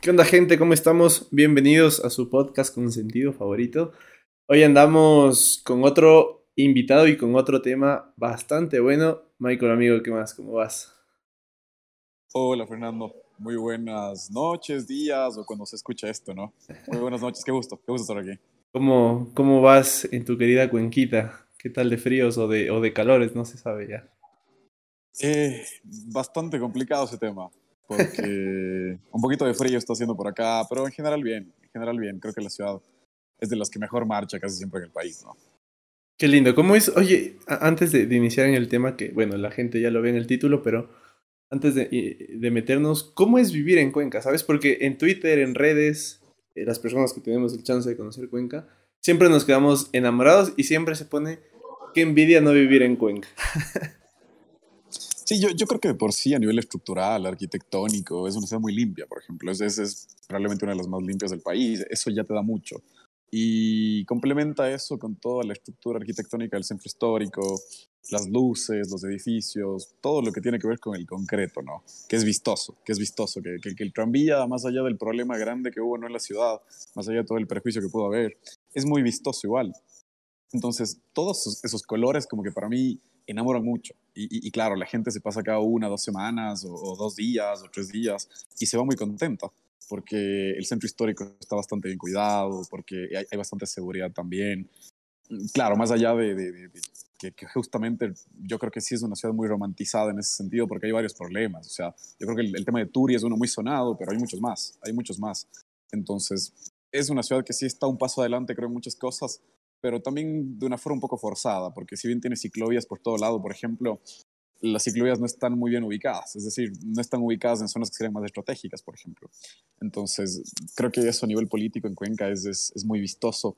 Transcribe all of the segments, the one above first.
¿Qué onda gente? ¿Cómo estamos? Bienvenidos a su podcast con sentido favorito. Hoy andamos con otro invitado y con otro tema bastante bueno. Michael, amigo, ¿qué más? ¿Cómo vas? Hola Fernando, muy buenas noches, días o cuando se escucha esto, ¿no? Muy buenas noches, qué gusto, qué gusto estar aquí. ¿Cómo, cómo vas en tu querida Cuenquita? ¿Qué tal de fríos o de, o de calores? No se sabe ya. Eh, bastante complicado ese tema porque un poquito de frío está haciendo por acá, pero en general bien, en general bien. Creo que la ciudad es de las que mejor marcha casi siempre en el país, ¿no? Qué lindo. ¿Cómo es? Oye, antes de, iniciar en el tema, que bueno, la gente ya lo ve en el título, pero antes de, de meternos, ¿cómo es vivir en Cuenca? ¿Sabes? Porque en Twitter, en redes, eh, las personas que tenemos el chance de conocer Cuenca, siempre nos quedamos enamorados y siempre se pone, qué envidia no vivir en Cuenca. Sí, yo, yo, creo que de por sí a nivel estructural, arquitectónico, es una ciudad muy limpia, por ejemplo. Es, es, es, probablemente una de las más limpias del país. Eso ya te da mucho. Y complementa eso con toda la estructura arquitectónica del centro histórico, las luces, los edificios, todo lo que tiene que ver con el concreto, ¿no? Que es vistoso, que es vistoso, que, que, que el tranvía, más allá del problema grande que hubo ¿no? en la ciudad, más allá de todo el prejuicio que pudo haber, es muy vistoso igual. Entonces, todos esos, esos colores como que para mí enamoran mucho. Y, claro, la gente se pasa cada una, dos semanas, o, dos días, o tres días, y se va muy contenta, porque el centro histórico está bastante bien cuidado, porque hay, bastante seguridad también. Claro, más allá de, que, justamente yo creo que sí es una ciudad muy romantizada en ese sentido, porque hay varios problemas. O sea, yo creo que el, el tema de Turi es uno muy sonado, pero hay muchos más, hay muchos más. Entonces, es una ciudad que sí está un paso adelante, creo, en muchas cosas, pero también de una forma un poco forzada, porque si bien tiene ciclovías por todo lado, por ejemplo, las ciclovías no están muy bien ubicadas, es decir, no están ubicadas en zonas que serían más estratégicas, por ejemplo. Entonces, creo que eso a nivel político en Cuenca es, es, es muy vistoso.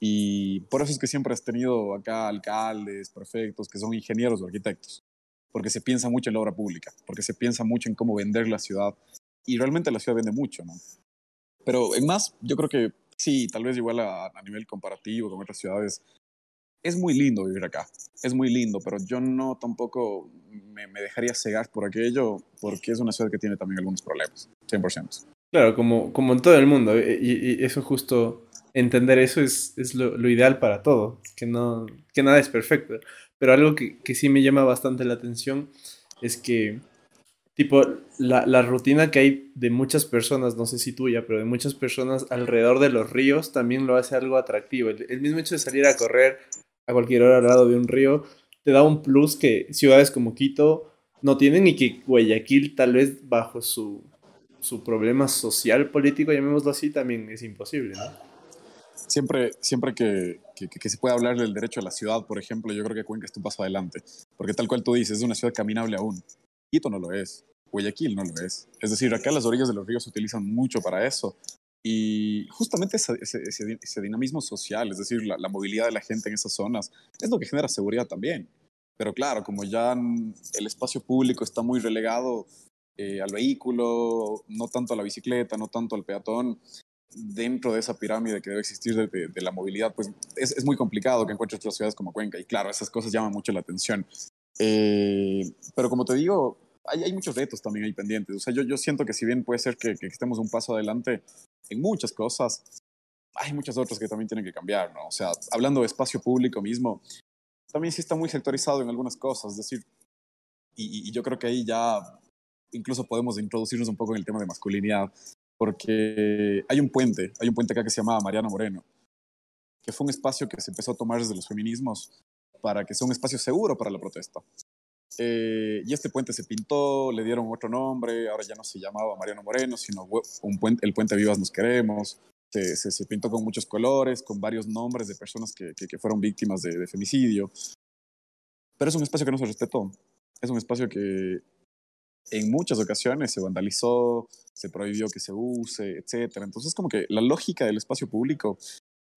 Y por eso es que siempre has tenido acá alcaldes, prefectos, que son ingenieros o arquitectos, porque se piensa mucho en la obra pública, porque se piensa mucho en cómo vender la ciudad, y realmente la ciudad vende mucho, ¿no? Pero en más, yo creo que sí, tal vez igual a, nivel comparativo con otras ciudades, es muy lindo vivir acá, es muy lindo, pero yo no tampoco me, dejaría cegar por aquello, porque es una ciudad que tiene también algunos problemas, 100%. Claro, como, como en todo el mundo, y, y eso justo, entender eso es, es lo, lo, ideal para todo, que, no, que nada es perfecto, pero algo que, que sí me llama bastante la atención es que tipo, la, la, rutina que hay de muchas personas, no sé si tuya, pero de muchas personas alrededor de los ríos también lo hace algo atractivo. El, mismo hecho de salir a correr a cualquier hora al lado de un río te da un plus que ciudades como Quito no tienen y que Guayaquil tal vez bajo su, su problema social, político, llamémoslo así, también es imposible, ¿no? Siempre, siempre que, que, se puede hablar del derecho a la ciudad, por ejemplo, yo creo que Cuenca está un paso adelante, porque tal cual tú dices, es una ciudad caminable aún. Quito no lo es, Guayaquil no lo es. Es decir, acá las orillas de los ríos se utilizan mucho para eso. Y justamente ese, dinamismo social, es decir, la, movilidad de la gente en esas zonas, es lo que genera seguridad también. Pero claro, como ya el espacio público está muy relegado eh, al vehículo, no tanto a la bicicleta, no tanto al peatón, dentro de esa pirámide que debe existir de, la movilidad, pues es, es, muy complicado que encuentres otras ciudades como Cuenca. Y claro, esas cosas llaman mucho la atención. Eh, pero como te digo, hay, hay, muchos retos también ahí pendientes. O sea, yo, yo siento que si bien puede ser que, que, estemos un paso adelante en muchas cosas, hay muchas otras que también tienen que cambiar, ¿no? O sea, hablando de espacio público mismo, también sí está muy sectorizado en algunas cosas, es decir, y, y yo creo que ahí ya incluso podemos introducirnos un poco en el tema de masculinidad, porque hay un puente, hay un puente acá que se llamaba Mariana Moreno, que fue un espacio que se empezó a tomar desde los feminismos para que sea un espacio seguro para la protesta. Eh, y este puente se pintó, le dieron otro nombre, ahora ya no se llamaba Mariano Moreno, sino un puente, el puente Vivas Nos Queremos. Se, se, se, pintó con muchos colores, con varios nombres de personas que, que, que fueron víctimas de, de, femicidio. Pero es un espacio que no se respetó. Es un espacio que en muchas ocasiones se vandalizó, se prohibió que se use, etc. Entonces, como que la lógica del espacio público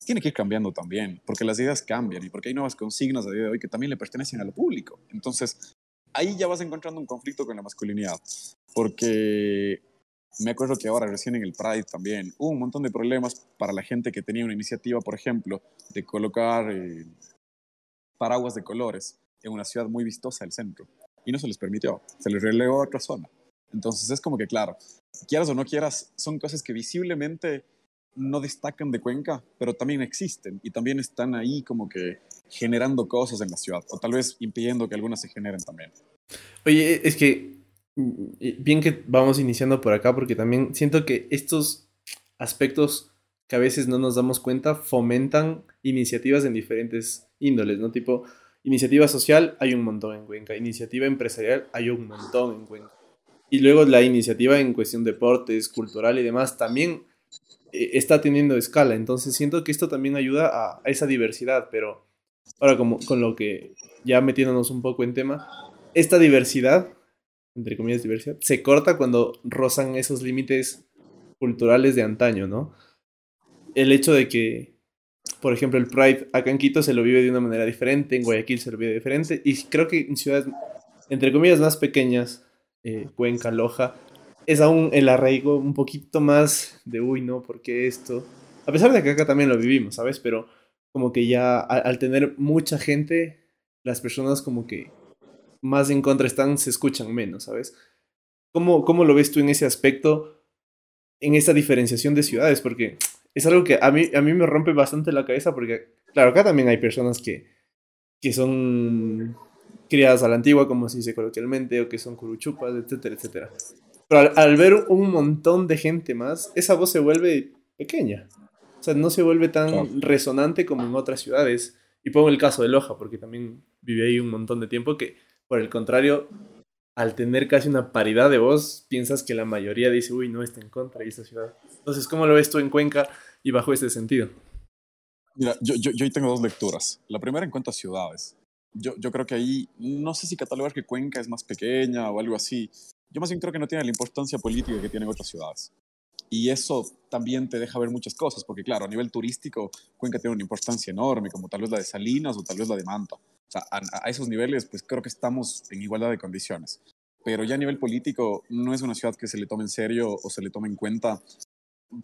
tiene que ir cambiando también, porque las ideas cambian y porque hay nuevas consignas a día de hoy que también le pertenecen a lo público. Entonces, ahí ya vas encontrando un conflicto con la masculinidad, porque me acuerdo que ahora recién en el Pride también hubo un montón de problemas para la gente que tenía una iniciativa, por ejemplo, de colocar eh, paraguas de colores en una ciudad muy vistosa del centro, y no se les permitió, se les relegó a otra zona. Entonces es como que, claro, quieras o no quieras, son cosas que visiblemente no destacan de Cuenca, pero también existen y también están ahí como que generando cosas en la ciudad, o tal vez impidiendo que algunas se generen también. Oye, es que mm, bien que vamos iniciando por acá, porque también siento que estos aspectos que a veces no nos damos cuenta fomentan iniciativas en diferentes índoles, ¿no? Tipo, iniciativa social hay un montón en Cuenca, iniciativa empresarial hay un montón en Cuenca. Y luego la iniciativa en cuestión deportes, cultural y demás también eh, está teniendo escala. Entonces siento que esto también ayuda a, esa diversidad, pero ahora como con lo que ya metiéndonos un poco en tema, esta diversidad, entre comillas diversidad, se corta cuando rozan esos límites culturales de antaño, ¿no? El hecho de que, por ejemplo, el Pride acá en Quito se lo vive de una manera diferente, en Guayaquil se lo vive diferente, y creo que en ciudades, entre comillas, más pequeñas, eh, Cuenca, Loja, es aún el arraigo un poquito más de, uy, no, ¿por qué esto? A pesar de que acá también lo vivimos, ¿sabes? Pero como que ya al, tener mucha gente, las personas como que más en contra están, se escuchan menos, ¿sabes? ¿Cómo, ¿Cómo lo ves tú en ese aspecto, en esa diferenciación de ciudades? Porque es algo que a mí, a mí me rompe bastante la cabeza porque, claro, acá también hay personas que, que son criadas a la antigua, como se dice coloquialmente, o que son curuchupas, etcétera, etcétera. Pero al, ver un montón de gente más, esa voz se vuelve pequeña. O sea, no se vuelve tan resonante como en otras ciudades. Y pongo el caso de Loja, porque también viví ahí un montón de tiempo, que por el contrario, al tener casi una paridad de voz, piensas que la mayoría dice, uy, no está en contra de esta ciudad. Entonces, ¿cómo lo ves tú en Cuenca y bajo ese sentido? Mira, yo, yo, yo tengo dos lecturas. La primera en cuanto a ciudades yo, yo creo que ahí, no sé si catalogar que Cuenca es más pequeña o algo así. Yo más bien creo que no tiene la importancia política que tienen otras ciudades. Y eso también te deja ver muchas cosas, porque claro, a nivel turístico, Cuenca tiene una importancia enorme, como tal vez la de Salinas o tal vez la de Manta. O sea, a, a esos niveles, pues creo que estamos en igualdad de condiciones. Pero ya a nivel político, no es una ciudad que se le tome en serio o se le tome en cuenta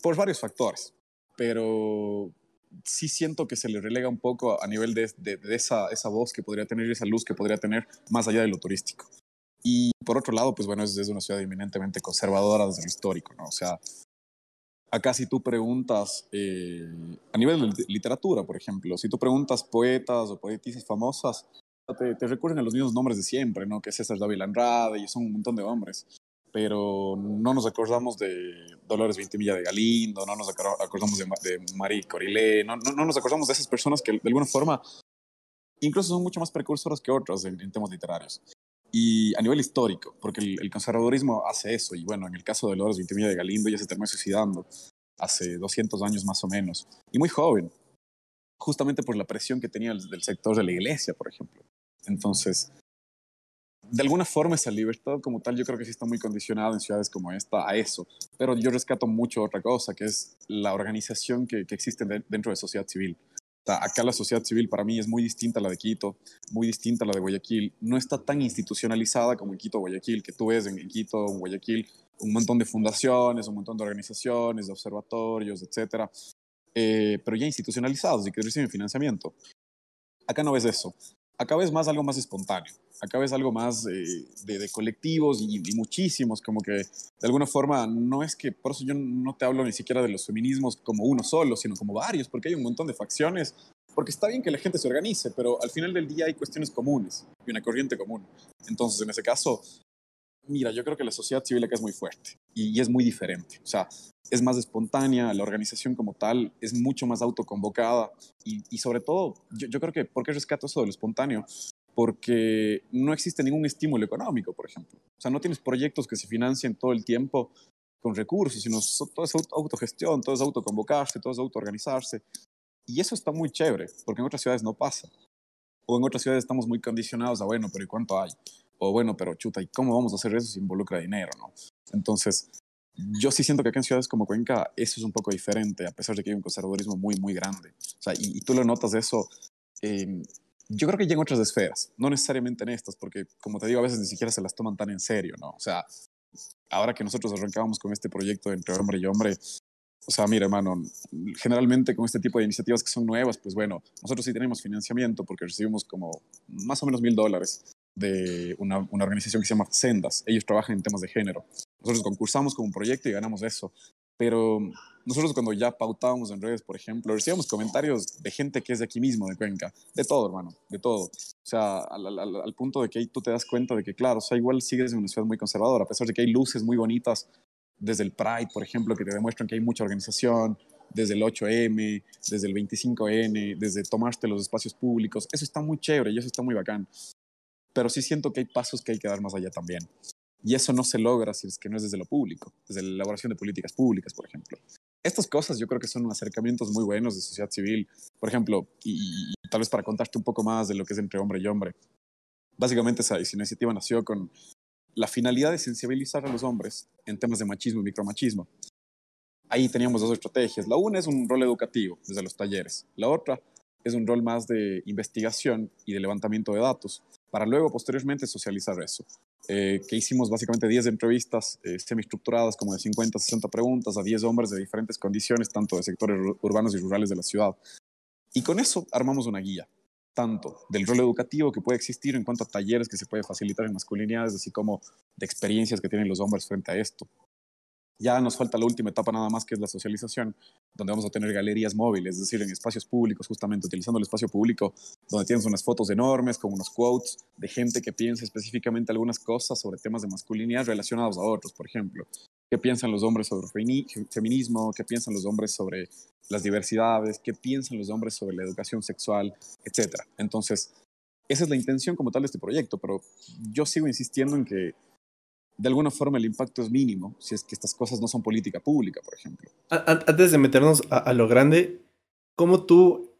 por varios factores. Pero sí siento que se le relega un poco a nivel de, de, esa, esa, voz que podría tener, esa luz que podría tener más allá de lo turístico. Y por otro lado, pues bueno, es, es una ciudad eminentemente conservadora desde lo histórico, ¿no? O sea, acá si tú preguntas, eh, a nivel de literatura, por ejemplo, si tú preguntas poetas o poetisas famosas, te, te recurren a los mismos nombres de siempre, ¿no? Que César David Andrade y son un montón de hombres pero no nos acordamos de Dolores Vintimilla de Galindo, no nos acordamos de, de Marie Corilé, no, no, nos acordamos de esas personas que de alguna forma incluso son mucho más precursoras que otras en, temas literarios. Y a nivel histórico, porque el, conservadurismo hace eso, y bueno, en el caso de Dolores Vintimilla de Galindo ya se terminó suicidando hace 200 años más o menos, y muy joven, justamente por la presión que tenía del sector de la iglesia, por ejemplo. Entonces, de alguna forma esa libertad como tal yo creo que sí está muy condicionada en ciudades como esta a eso, pero yo rescato mucho otra cosa, que es la organización que, que existe dentro de sociedad civil. Acá la sociedad civil para mí es muy distinta a la de Quito, muy distinta a la de Guayaquil, no está tan institucionalizada como en Quito Guayaquil, que tú ves en, Quito o Guayaquil un montón de fundaciones, un montón de organizaciones, de observatorios, etcétera, eh, pero ya institucionalizados y que reciben financiamiento. Acá no ves eso. Acá ves más algo más espontáneo, acá ves algo más de, de, colectivos y, muchísimos, como que de alguna forma no es que, por eso yo no te hablo ni siquiera de los feminismos como uno solo, sino como varios, porque hay un montón de facciones, porque está bien que la gente se organice, pero al final del día hay cuestiones comunes y una corriente común. Entonces, en ese caso, mira, yo creo que la sociedad civil acá es muy fuerte y, es muy diferente. O sea, es más espontánea, la organización como tal es mucho más autoconvocada y, y sobre todo, yo, yo, creo que, ¿por qué rescato eso de lo espontáneo? Porque no existe ningún estímulo económico, por ejemplo. O sea, no tienes proyectos que se financien todo el tiempo con recursos, sino todo es autogestión, todo es autoconvocarse, todo es autoorganizarse. Y eso está muy chévere, porque en otras ciudades no pasa. O en otras ciudades estamos muy condicionados a, bueno, pero ¿y cuánto hay? O bueno, pero chuta, ¿y cómo vamos a hacer eso si involucra dinero, no? Entonces, yo sí siento que acá en ciudades como Cuenca eso es un poco diferente, a pesar de que hay un conservadurismo muy, muy grande. O sea, y, tú lo notas de eso, eh, yo creo que ya en otras esferas, no necesariamente en estas, porque como te digo, a veces ni siquiera se las toman tan en serio, ¿no? O sea, ahora que nosotros arrancábamos con este proyecto entre hombre y hombre, o sea, mira, hermano, generalmente con este tipo de iniciativas que son nuevas, pues bueno, nosotros sí tenemos financiamiento porque recibimos como más o menos mil dólares de una, una, organización que se llama Sendas. Ellos trabajan en temas de género. Nosotros concursamos con un proyecto y ganamos eso. Pero nosotros cuando ya pautábamos en redes, por ejemplo, recibíamos comentarios de gente que es de aquí mismo, de Cuenca, de todo, hermano, de todo. O sea, al, punto de que ahí tú te das cuenta de que, claro, o sea, igual sigues en una ciudad muy conservadora, a pesar de que hay luces muy bonitas desde el Pride, por ejemplo, que te demuestran que hay mucha organización, desde el 8M, desde el 25N, desde tomarte los espacios públicos. Eso está muy chévere y eso está muy bacán. Pero sí siento que hay pasos que hay que dar más allá también. Y eso no se logra si es que no es desde lo público, desde la elaboración de políticas públicas, por ejemplo. Estas cosas yo creo que son acercamientos muy buenos de sociedad civil. Por ejemplo, y, tal vez para contarte un poco más de lo que es entre hombre y hombre. Básicamente esa, esa iniciativa nació con la finalidad de sensibilizar a los hombres en temas de machismo y micromachismo. Ahí teníamos dos estrategias. La una es un rol educativo desde los talleres. La otra es un rol más de investigación y de levantamiento de datos para luego posteriormente socializar eso. Eh, que hicimos básicamente 10 entrevistas eh, semi-estructuradas, como de 50, 60 preguntas a 10 hombres de diferentes condiciones, tanto de sectores urbanos y rurales de la ciudad. Y con eso armamos una guía, tanto del rol educativo que puede existir en cuanto a talleres que se puede facilitar en masculinidades, así como de experiencias que tienen los hombres frente a esto. Ya nos falta la última etapa nada más, que es la socialización, donde vamos a tener galerías móviles, es decir, en espacios públicos, justamente utilizando el espacio público, donde tienes unas fotos enormes con unos quotes de gente que piensa específicamente algunas cosas sobre temas de masculinidad relacionados a otros, por ejemplo. ¿Qué piensan los hombres sobre feminismo? ¿Qué piensan los hombres sobre las diversidades? ¿Qué piensan los hombres sobre la educación sexual? Etcétera. Entonces, esa es la intención como tal de este proyecto, pero yo sigo insistiendo en que de alguna forma el impacto es mínimo si es que estas cosas no son política pública, por ejemplo. Antes de meternos a, a lo grande, ¿cómo tú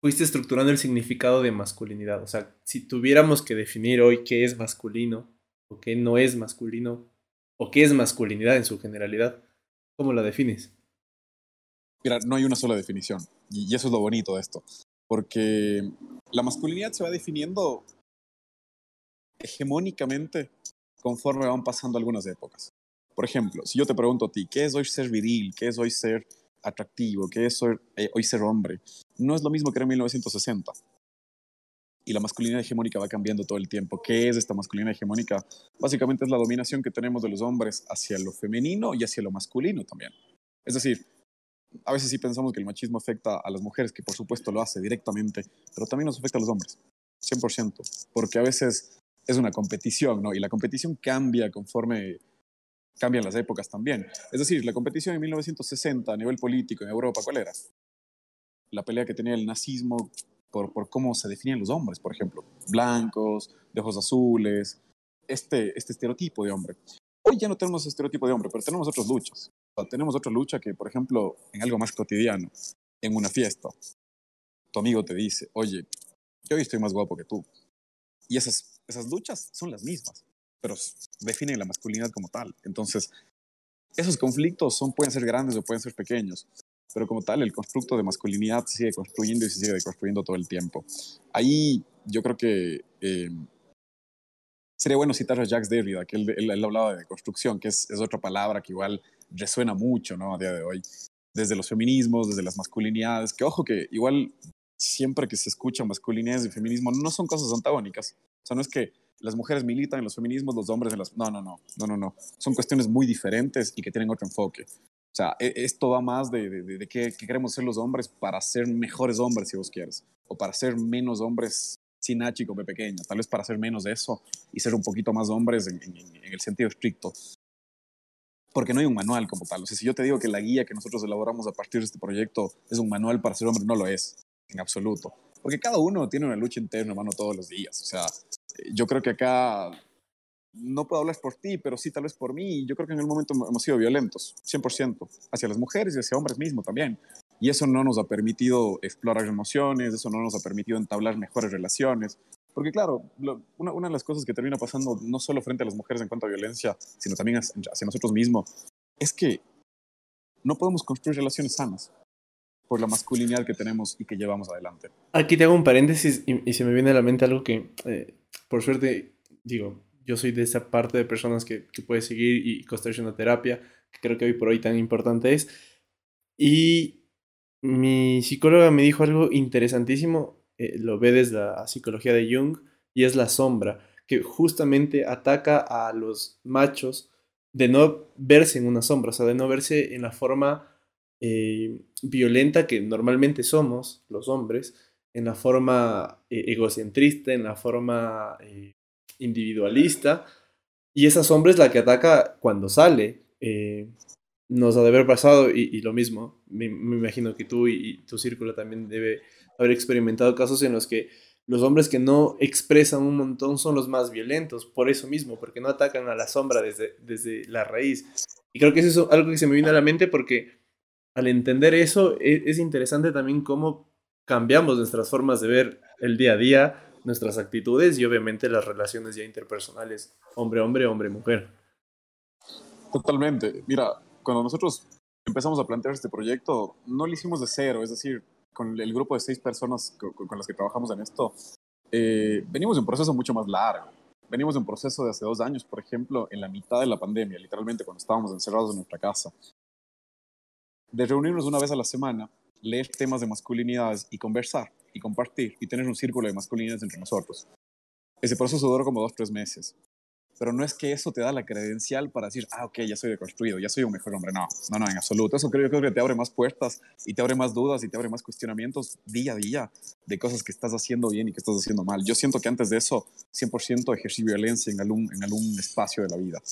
fuiste estructurando el significado de masculinidad? O sea, si tuviéramos que definir hoy qué es masculino o qué no es masculino o qué es masculinidad en su generalidad, ¿cómo la defines? Mira, no hay una sola definición y eso es lo bonito de esto, porque la masculinidad se va definiendo hegemónicamente conforme van pasando algunas épocas. Por ejemplo, si yo te pregunto a ti, ¿qué es hoy ser viril? ¿Qué es hoy ser atractivo? ¿Qué es hoy, eh, ser hombre? No es lo mismo que era en 1960. Y la masculinidad hegemónica va cambiando todo el tiempo. ¿Qué es esta masculinidad hegemónica? Básicamente es la dominación que tenemos de los hombres hacia lo femenino y hacia lo masculino también. Es decir, a veces sí pensamos que el machismo afecta a las mujeres, que por supuesto lo hace directamente, pero también nos afecta a los hombres, 100%, porque a veces es una competición, ¿no? Y la competición cambia conforme cambian las épocas también. Es decir, la competición en 1960 a nivel político en Europa, ¿cuál era? La pelea que tenía el nazismo por, por cómo se definían los hombres, por ejemplo, blancos, de ojos azules, este, este estereotipo de hombre. Hoy ya no tenemos ese estereotipo de hombre, pero tenemos otras luchas. Tenemos otra lucha que, por ejemplo, en algo más cotidiano, en una fiesta, tu amigo te dice, oye, yo hoy estoy más guapo que tú. Y esas, esas luchas son las mismas, pero definen la masculinidad como tal. Entonces, esos conflictos son, pueden ser grandes o pueden ser pequeños, pero como tal, el constructo de masculinidad se sigue construyendo y se sigue construyendo todo el tiempo. Ahí yo creo que eh, sería bueno citar a Jacques Derrida, que él, él, él hablaba de construcción, que es, es, otra palabra que igual resuena mucho ¿no? a día de hoy, desde los feminismos, desde las masculinidades, que ojo que igual siempre que se escucha masculinidad y feminismo no son cosas antagónicas. O sea, no es que las mujeres militan en los feminismos, los hombres en las... No, no, no, no, no, no. Son cuestiones muy diferentes y que tienen otro enfoque. O sea, e, esto va más de, de, qué, queremos ser los hombres para ser mejores hombres, si vos quieres, o para ser menos hombres sin H y con B pequeña, tal vez para ser menos de eso y ser un poquito más hombres en, en, en el sentido estricto. Porque no hay un manual como tal. O sea, si yo te digo que la guía que nosotros elaboramos a partir de este proyecto es un manual para ser hombre, no lo es en absoluto. Porque cada uno tiene una lucha interna, hermano, todos los días. O sea, yo creo que acá no puedo hablar por ti, pero sí tal vez por mí. Yo creo que en el momento hemos sido violentos, 100%, hacia las mujeres y hacia hombres mismos también. Y eso no nos ha permitido explorar emociones, eso no nos ha permitido entablar mejores relaciones. Porque claro, una, una, de las cosas que termina pasando no solo frente a las mujeres en cuanto a violencia, sino también hacia nosotros mismos, es que no podemos construir relaciones sanas por la masculinidad que tenemos y que llevamos adelante. Aquí te hago un paréntesis y, y se me viene a la mente algo que, eh, por suerte, digo, yo soy de esa parte de personas que, que puede seguir y construir una terapia, que creo que hoy por hoy tan importante es. Y mi psicóloga me dijo algo interesantísimo, eh, lo ve desde la psicología de Jung, y es la sombra, que justamente ataca a los machos de no verse en una sombra, o sea, de no verse en la forma eh, violenta que normalmente somos los hombres, en la forma eh, egocentrista, en la forma eh, individualista, y esa sombra es la que ataca cuando sale. nos ha de haber pasado, y, lo mismo, me, imagino que tú y, tu círculo también debe haber experimentado casos en los que los hombres que no expresan un montón son los más violentos, por eso mismo, porque no atacan a la sombra desde, desde la raíz. Y creo que eso es algo que se me vino a la mente porque al entender eso e, es, interesante también cómo cambiamos nuestras formas de ver el día a día, nuestras actitudes y obviamente las relaciones ya interpersonales, hombre-hombre, hombre-mujer. Totalmente. Mira, cuando nosotros empezamos a plantear este proyecto, no lo hicimos de cero, es decir, con el grupo de seis personas con, las que trabajamos en esto, eh, venimos de un proceso mucho más largo. Venimos de un proceso de hace dos años, por ejemplo, en la mitad de la pandemia, literalmente cuando estábamos encerrados en nuestra casa, de reunirnos una vez a la semana, leer temas de masculinidades y conversar y compartir y tener un círculo de masculinidades entre nosotros. Ese proceso duró como dos, tres meses pero no es que eso te da la credencial para decir, ah, ok, ya soy deconstruido, ya soy un mejor hombre. No, no, no, en absoluto. Eso creo, creo que te abre más puertas y te abre más dudas y te abre más cuestionamientos día a día de cosas que estás haciendo bien y que estás haciendo mal. Yo siento que antes de eso, 100% ejercí violencia en algún, en algún espacio de la vida.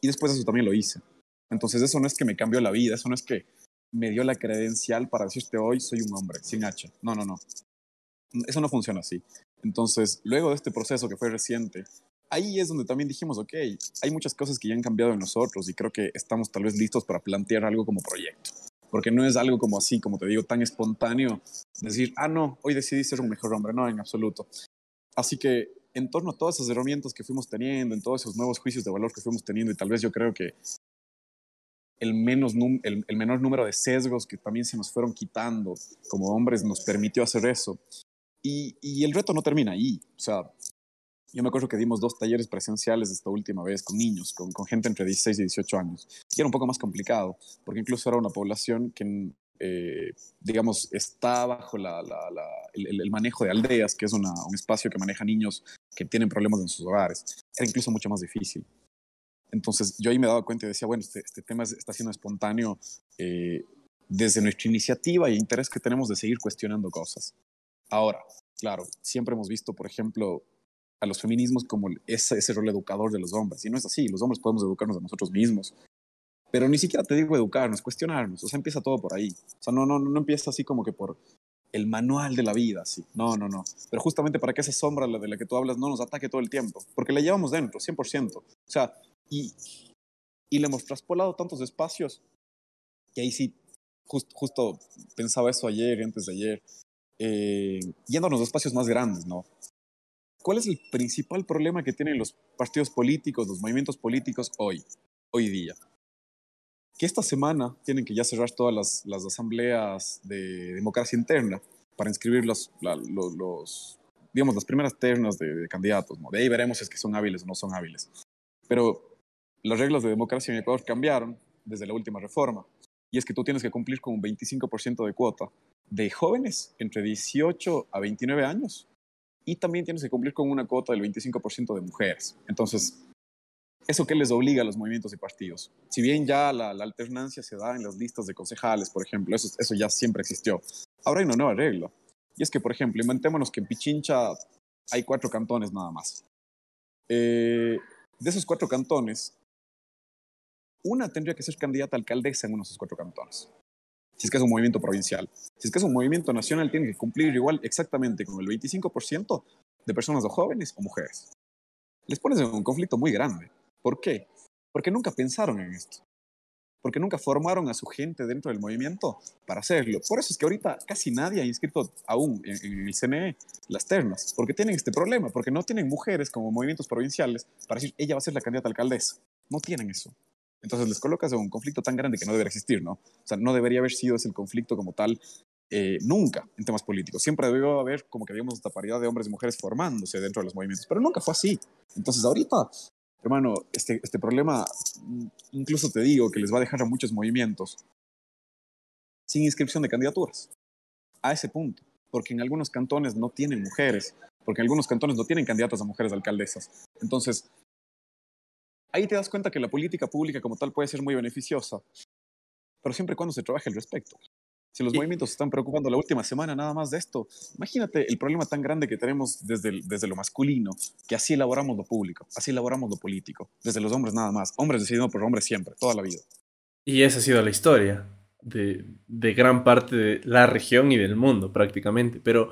Y después eso también lo hice. Entonces eso no es que me cambió la vida, eso no es que me dio la credencial para decirte hoy soy un hombre, sin H. No, no, no. Eso no funciona así. Entonces, luego de este proceso que fue reciente, ahí es donde también dijimos, ok, hay muchas cosas que ya han cambiado en nosotros y creo que estamos tal vez listos para plantear algo como proyecto. Porque no es algo como así, como te digo, tan espontáneo, decir, ah, no, hoy decidí ser un mejor hombre, no, en absoluto. Así que en torno a todas esas herramientas que fuimos teniendo, en todos esos nuevos juicios de valor que fuimos teniendo, y tal vez yo creo que el, menos el, el menor número de sesgos que también se nos fueron quitando como hombres nos permitió hacer eso. Y, y, el reto no termina ahí. O sea, yo me acuerdo que dimos dos talleres presenciales esta última vez con niños, con, con gente entre 16 y 18 años. Y era un poco más complicado, porque incluso era una población que, eh, digamos, está bajo la, el, el, manejo de aldeas, que es una, un espacio que maneja niños que tienen problemas en sus hogares. Era incluso mucho más difícil. Entonces yo ahí me daba cuenta y decía, bueno, este, este tema está siendo espontáneo eh, desde nuestra iniciativa y interés que tenemos de seguir cuestionando cosas. Ahora, claro, siempre hemos visto, por ejemplo, a los feminismos como ese, ese rol educador de los hombres. Y no es así, los hombres podemos educarnos a nosotros mismos. Pero ni siquiera te digo educarnos, cuestionarnos. O sea, empieza todo por ahí. O sea, no, no, no empieza así como que por el manual de la vida, sí. No, no, no. Pero justamente para que esa sombra de la que tú hablas no nos ataque todo el tiempo. Porque la llevamos dentro, 100%. O sea, y, y le hemos traspolado tantos espacios que ahí sí, justo pensaba eso ayer, antes de ayer, eh, yéndonos a espacios más grandes, ¿no? ¿Cuál es el principal problema que tienen los partidos políticos, los movimientos políticos hoy, hoy día? Que esta semana tienen que ya cerrar todas las, las asambleas de democracia interna para inscribir los, los, digamos, las primeras ternas de, candidatos. ¿no? De ahí veremos si es que son hábiles o no son hábiles. Pero las reglas de democracia en Ecuador cambiaron desde la última reforma. Y es que tú tienes que cumplir con un 25% de cuota de jóvenes entre 18 a 29 años y también tienes que cumplir con una cuota del 25% de mujeres. Entonces, ¿eso qué les obliga a los movimientos y partidos? Si bien ya la, alternancia se da en las listas de concejales, por ejemplo, eso, eso ya siempre existió. Ahora hay una nueva regla. Y es que, por ejemplo, inventémonos que en Pichincha hay cuatro cantones nada más. Eh, de esos cuatro cantones, una tendría que ser candidata a alcaldesa en uno de esos cuatro cantones si es que es un movimiento provincial. Si es que es un movimiento nacional, tiene que cumplir igual exactamente con el 25% de personas o jóvenes o mujeres. Les pones en un conflicto muy grande. ¿Por qué? Porque nunca pensaron en esto. Porque nunca formaron a su gente dentro del movimiento para hacerlo. Por eso es que ahorita casi nadie ha inscrito aún en, en el CNE las ternas, porque tienen este problema, porque no tienen mujeres como movimientos provinciales para decir, ella va a ser la candidata a alcaldesa. No tienen eso. Entonces les colocas en un conflicto tan grande que no debería existir, ¿no? O sea, no debería haber sido ese el conflicto como tal eh, nunca en temas políticos. Siempre debió haber como que habíamos esta paridad de hombres y mujeres formándose dentro de los movimientos, pero nunca fue así. Entonces ahorita, hermano, este, este problema, mm, incluso te digo que les va a dejar a muchos movimientos sin inscripción de candidaturas. A ese punto, porque en algunos cantones no tienen mujeres, porque en algunos cantones no tienen candidatas a mujeres alcaldesas, Entonces, ahí te das cuenta que la política pública como tal puede ser muy beneficiosa, pero siempre y cuando se trabaje al respecto. Si los movimientos se están preocupando la última semana nada más de esto, imagínate el problema tan grande que tenemos desde, desde lo masculino, que así elaboramos lo público, así elaboramos lo político, desde los hombres nada más, hombres decidiendo por hombres siempre, toda la vida. Y esa ha sido la historia de, de gran parte de la región y del mundo prácticamente. Pero,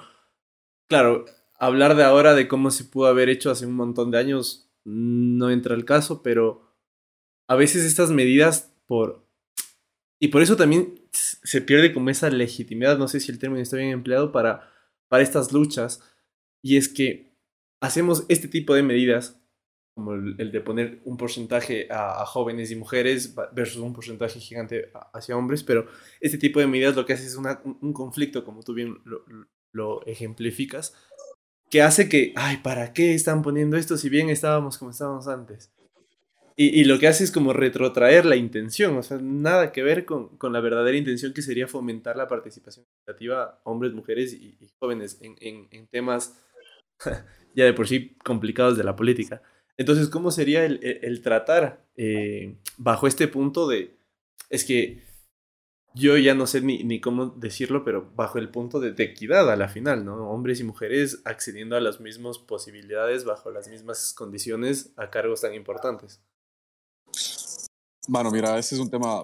claro, hablar de ahora de cómo se pudo haber hecho hace un montón de años no entra al caso, pero a veces estas medidas por y por eso también se pierde como esa legitimidad, no sé si el término está bien empleado, para, para estas luchas. Y es que hacemos este tipo de medidas, como el, de poner un porcentaje a, jóvenes y mujeres versus un porcentaje gigante hacia hombres, pero este tipo de medidas lo que hace es un conflicto, como tú bien lo, lo ejemplificas, que hace que, ay, ¿para qué están poniendo esto si bien estábamos como estábamos antes? Y, lo que hace es como retrotraer la intención, o sea, nada que ver con, con la verdadera intención que sería fomentar la participación educativa hombres, mujeres y, jóvenes en, en, temas ya de por sí complicados de la política. Entonces, ¿cómo sería el, el, tratar eh, bajo este punto de, es que yo ya no sé ni, ni, cómo decirlo, pero bajo el punto de, equidad a la final, ¿no? Hombres y mujeres accediendo a las mismas posibilidades bajo las mismas condiciones a cargos tan importantes. Bueno, mira, ese es un tema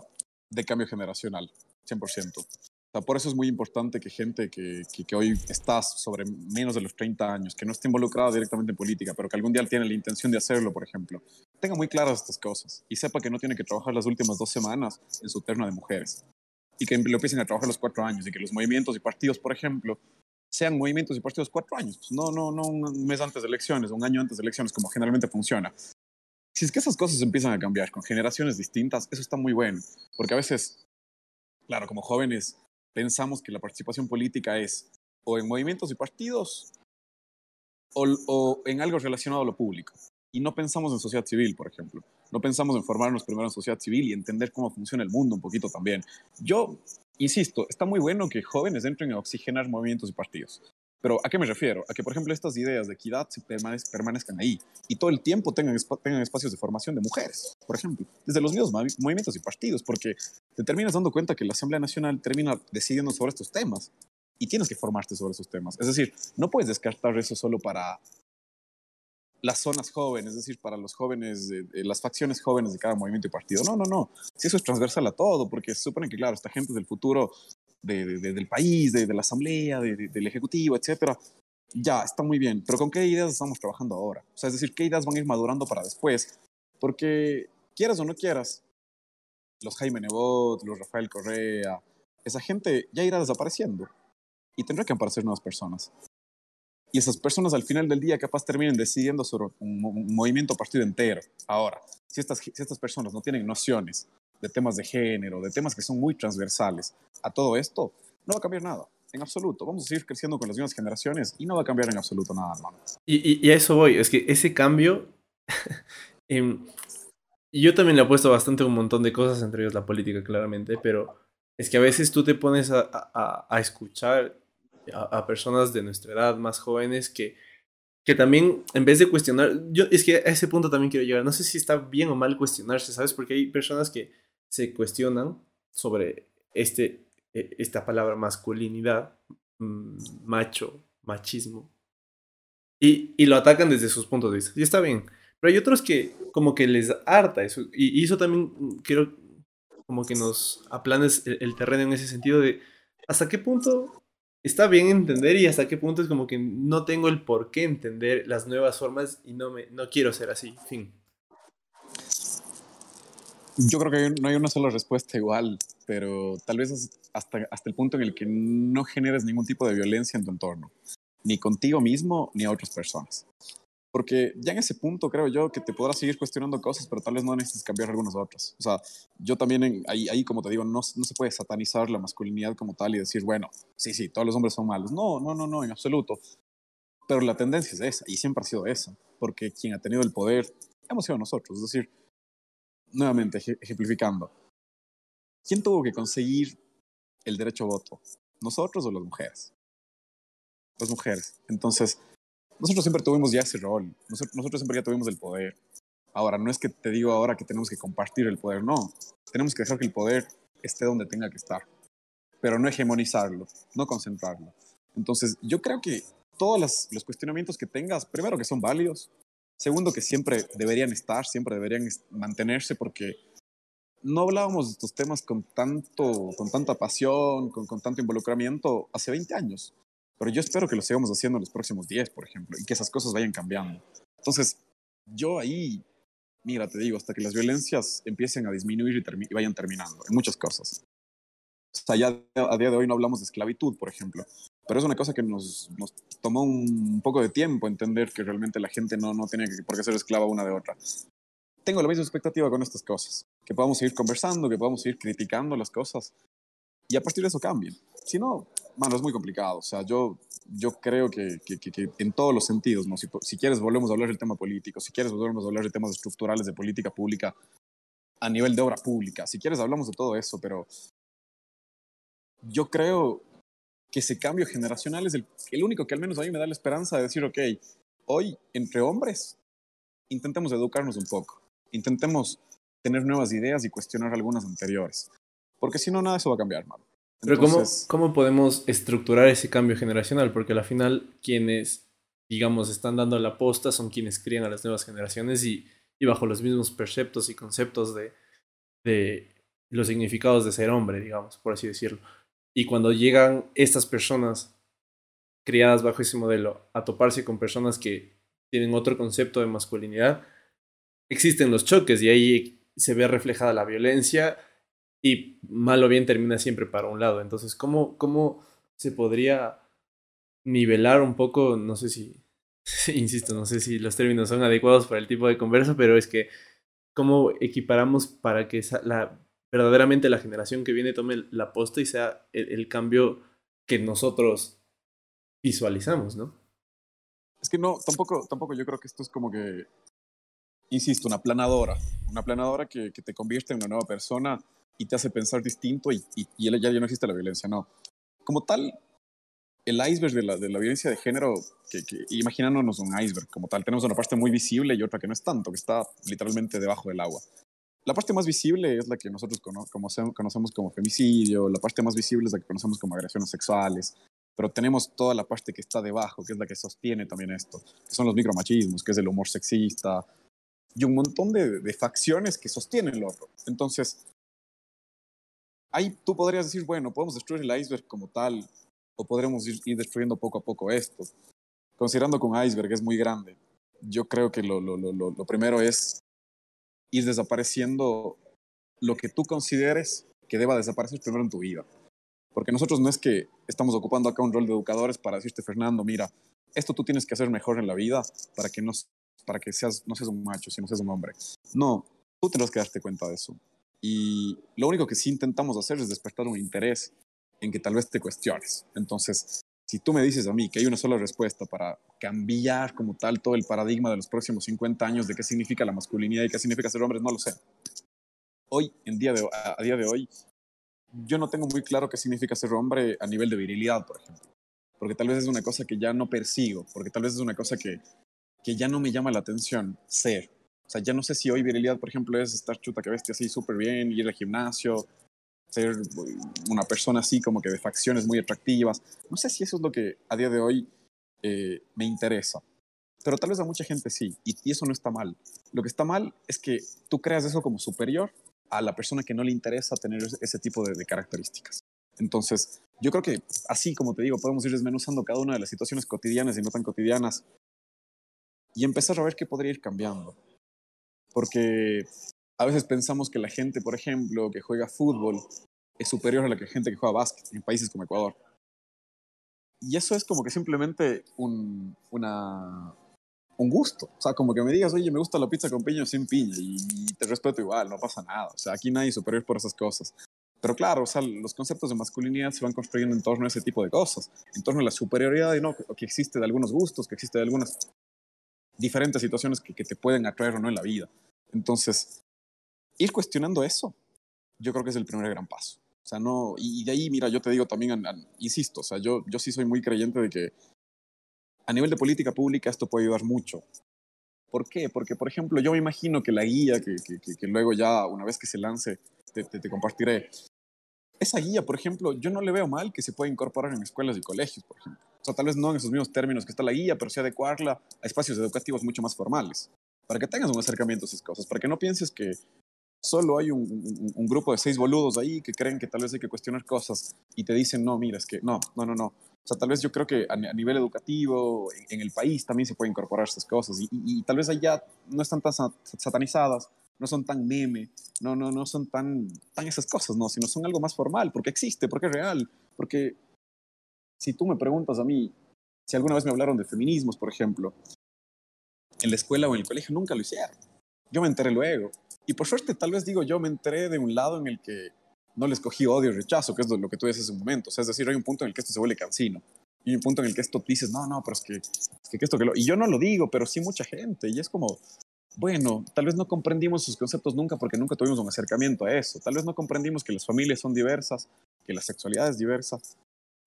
de cambio generacional, 100%. O por eso es muy importante que gente que, que, hoy está sobre menos de los 30 años, que no esté involucrada directamente en política, pero que algún día tiene la intención de hacerlo, por ejemplo, tenga muy claras estas cosas y sepa que no tiene que trabajar las últimas dos semanas en su terna de mujeres y que lo empiecen a trabajar los cuatro años y que los movimientos y partidos, por ejemplo, sean movimientos y partidos cuatro años, pues no, no, no un mes antes de elecciones, un año antes de elecciones, como generalmente funciona, si es que esas cosas empiezan a cambiar con generaciones distintas, eso está muy bueno, porque a veces, claro, como jóvenes pensamos que la participación política es o en movimientos y partidos o, o en algo relacionado a lo público. Y no pensamos en sociedad civil, por ejemplo. No pensamos en formarnos primero en sociedad civil y entender cómo funciona el mundo un poquito también. Yo, insisto, está muy bueno que jóvenes entren a oxigenar movimientos y partidos. Pero ¿a qué me refiero? A que, por ejemplo, estas ideas de equidad se permanezcan ahí y todo el tiempo tengan, tengan espacios de formación de mujeres, por ejemplo, desde los mismos movimientos y partidos, porque te terminas dando cuenta que la Asamblea Nacional termina decidiendo sobre estos temas y tienes que formarte sobre esos temas. Es decir, no puedes descartar eso solo para las zonas jóvenes, es decir, para los jóvenes, las facciones jóvenes de cada movimiento y partido. No, no, no. Si eso es transversal a todo, porque se supone que, claro, esta gente del futuro de, del país, de, la asamblea, del ejecutivo, etcétera, ya está muy bien. Pero ¿con qué ideas estamos trabajando ahora? O sea, es decir, ¿qué ideas van a ir madurando para después? Porque quieras o no quieras, los Jaime Nebot, los Rafael Correa, esa gente ya irá desapareciendo y tendrá que aparecer nuevas personas. Y esas personas al final del día capaz terminen decidiendo sobre un, movimiento partido entero. Ahora, si estas, si estas personas no tienen nociones de temas de género, de temas que son muy transversales a todo esto, no va a cambiar nada, en absoluto. Vamos a seguir creciendo con las mismas generaciones y no va a cambiar en absoluto nada, hermano. Y, y, a eso voy, es que ese cambio, eh, yo también le apuesto bastante a un montón de cosas, entre ellos la política, claramente, pero es que a veces tú te pones a, a, a escuchar a, personas de nuestra edad, más jóvenes, que, que también, en vez de cuestionar, yo es que a ese punto también quiero llegar, no sé si está bien o mal cuestionarse, ¿sabes? Porque hay personas que se cuestionan sobre este, e, esta palabra masculinidad, mm, macho, machismo, y, y, lo atacan desde sus puntos de vista. Y está bien. Pero hay otros que como que les harta eso. Y, eso también quiero como que nos aplanes el, terreno en ese sentido de hasta qué punto está bien entender y hasta qué punto es como que no tengo el por qué entender las nuevas formas y no, me, no quiero ser así. Fin. Yo creo que no hay una sola respuesta igual, pero tal vez hasta, hasta el punto en el que no generes ningún tipo de violencia en tu entorno, ni contigo mismo ni a otras personas. Porque ya en ese punto creo yo que te podrás seguir cuestionando cosas, pero tal vez no necesites cambiar algunas otras. O sea, yo también ahí, ahí, como te digo, no, no se puede satanizar la masculinidad como tal y decir, bueno, sí, sí, todos los hombres son malos. No, no, no, no, en absoluto. Pero la tendencia es esa y siempre ha sido esa, porque quien ha tenido el poder hemos sido nosotros. Es decir, nuevamente ejemplificando, ¿quién tuvo que conseguir el derecho a voto? ¿Nosotros o las mujeres? Las mujeres. Entonces, nosotros siempre tuvimos ya ese rol, nosotros, nosotros siempre ya tuvimos el poder. Ahora, no es que te digo ahora que tenemos que compartir el poder, no, tenemos que dejar que el poder esté donde tenga que estar, pero no hegemonizarlo, no concentrarlo. Entonces, yo creo que todos los cuestionamientos que tengas, primero que son válidos, segundo que siempre deberían estar, siempre deberían mantenerse porque no hablábamos de estos temas con, tanto, con tanta pasión, con, con tanto involucramiento hace 20 años. Pero yo espero que lo sigamos haciendo en los próximos 10, por ejemplo, y que esas cosas vayan cambiando. Entonces, yo ahí, mira, te digo, hasta que las violencias empiecen a disminuir y, vayan terminando, en muchas cosas. O sea, ya a día de hoy no hablamos de esclavitud, por ejemplo, pero es una cosa que nos, nos tomó un poco de tiempo entender que realmente la gente no, no tiene por qué ser esclava una de otra tengo la misma expectativa con estas cosas, que podamos seguir conversando, que podamos seguir criticando las cosas y a partir de eso cambien. Si no, mano, es muy complicado. O sea, yo, yo creo que, que, que, en todos los sentidos, ¿no? Si, si, quieres volvemos a hablar del tema político, si quieres volvemos a hablar de temas estructurales de política pública a nivel de obra pública, si quieres hablamos de todo eso, pero yo creo que ese cambio generacional es el, el único que al menos a mí me da la esperanza de decir, ok, hoy entre hombres intentemos educarnos un poco intentemos tener nuevas ideas y cuestionar algunas anteriores. Porque si no, nada de eso va a cambiar, mano. Pero ¿cómo, ¿cómo podemos estructurar ese cambio generacional? Porque al final quienes, digamos, están dando la posta son quienes crían a las nuevas generaciones y, y bajo los mismos preceptos y conceptos de, de los significados de ser hombre, digamos, por así decirlo. Y cuando llegan estas personas criadas bajo ese modelo a toparse con personas que tienen otro concepto de masculinidad, existen los choques y ahí se ve reflejada la violencia y mal o bien termina siempre para un lado. Entonces, ¿cómo, cómo se podría nivelar un poco? No sé si, insisto, no sé si los términos son adecuados para el tipo de conversa, pero es que, ¿cómo equiparamos para que la, verdaderamente la generación que viene tome la posta y sea el, el cambio que nosotros visualizamos, ¿no? Es que no, tampoco, tampoco yo creo que esto es como que insisto, una planadora, una planadora que, que, te convierte en una nueva persona y te hace pensar distinto y, y, y ya, ya no existe la violencia, no. Como tal, el iceberg de la, de la violencia de género, que, que, imaginándonos un iceberg como tal, tenemos una parte muy visible y otra que no es tanto, que está literalmente debajo del agua. La parte más visible es la que nosotros cono conocemos, conocemos como femicidio, la parte más visible es la que conocemos como agresiones sexuales, pero tenemos toda la parte que está debajo, que es la que sostiene también esto, que son los micromachismos, que es el humor sexista, y un montón de, de facciones que sostienen lo otro. Entonces, ahí tú podrías decir, bueno, podemos destruir el iceberg como tal, o podremos ir, ir destruyendo poco a poco esto. Considerando que un iceberg es muy grande, yo creo que lo, lo, lo, lo primero es ir desapareciendo lo que tú consideres que deba desaparecer primero en tu vida. Porque nosotros no es que estamos ocupando acá un rol de educadores para decirte, Fernando, mira, esto tú tienes que hacer mejor en la vida para que no para que seas, no seas un macho, sino seas un hombre. No, tú tendrás que darte cuenta de eso. Y lo único que sí intentamos hacer es despertar un interés en que tal vez te cuestiones. Entonces, si tú me dices a mí que hay una sola respuesta para cambiar como tal todo el paradigma de los próximos 50 años de qué significa la masculinidad y qué significa ser hombre, no lo sé. Hoy, en día de, a día de hoy, yo no tengo muy claro qué significa ser hombre a nivel de virilidad, por ejemplo. Porque tal vez es una cosa que ya no persigo, porque tal vez es una cosa que que ya no me llama la atención ser. O sea, ya no sé si hoy virilidad, por ejemplo, es estar chuta que bestia así súper bien, ir al gimnasio, ser una persona así como que de facciones muy atractivas. No sé si eso es lo que a día de hoy eh, me interesa. Pero tal vez a mucha gente sí, y, y, eso no está mal. Lo que está mal es que tú creas eso como superior a la persona que no le interesa tener ese tipo de, de características. Entonces, yo creo que así como te digo, podemos ir desmenuzando cada una de las situaciones cotidianas y no tan cotidianas y empezar a ver qué podría ir cambiando. Porque a veces pensamos que la gente, por ejemplo, que juega fútbol es superior a la gente que juega básquet en países como Ecuador. Y eso es como que simplemente un, una, un gusto. O sea, como que me digas, oye, me gusta la pizza con piña o sin piña, y, te respeto igual, no pasa nada. O sea, aquí nadie es superior por esas cosas. Pero claro, o sea, los conceptos de masculinidad se van construyendo en torno a ese tipo de cosas, en torno a la superioridad y no, que existe de algunos gustos, que existe de algunas diferentes situaciones que, que, te pueden atraer o no en la vida. Entonces, ir cuestionando eso, yo creo que es el primer gran paso. O sea, no, y de ahí, mira, yo te digo también, insisto, o sea, yo, yo sí soy muy creyente de que a nivel de política pública esto puede ayudar mucho. ¿Por qué? Porque, por ejemplo, yo me imagino que la guía, que, que, que luego ya, una vez que se lance, te, te, te, compartiré, esa guía, por ejemplo, yo no le veo mal que se pueda incorporar en escuelas y colegios, por ejemplo. O sea, tal vez no en esos mismos términos que está la guía, pero sí adecuarla a espacios educativos mucho más formales, para que tengas un acercamiento a esas cosas, para que no pienses que solo hay un, un, un, grupo de seis boludos ahí que creen que tal vez hay que cuestionar cosas y te dicen, no, mira, es que no, no, no, no. O sea, tal vez yo creo que a, a nivel educativo, en, en, el país también se pueden incorporar estas cosas y, y, y, tal vez allá no están tan satanizadas, no son tan meme, no, no, no son tan, tan esas cosas, no, sino son algo más formal, porque existe, porque es real, porque si tú me preguntas a mí, si alguna vez me hablaron de feminismos, por ejemplo, en la escuela o en el colegio nunca lo hicieron. Yo me enteré luego. Y por suerte, tal vez digo, yo me enteré de un lado en el que no les cogí odio y rechazo, que es lo que tú dices hace un momento. O sea, es decir, hay un punto en el que esto se vuelve cansino. Y hay un punto en el que esto dices, no, no, pero es que, es que esto que lo... Y yo no lo digo, pero sí mucha gente. Y es como, bueno, tal vez no comprendimos sus conceptos nunca porque nunca tuvimos un acercamiento a eso. Tal vez no comprendimos que las familias son diversas, que la sexualidad es diversa,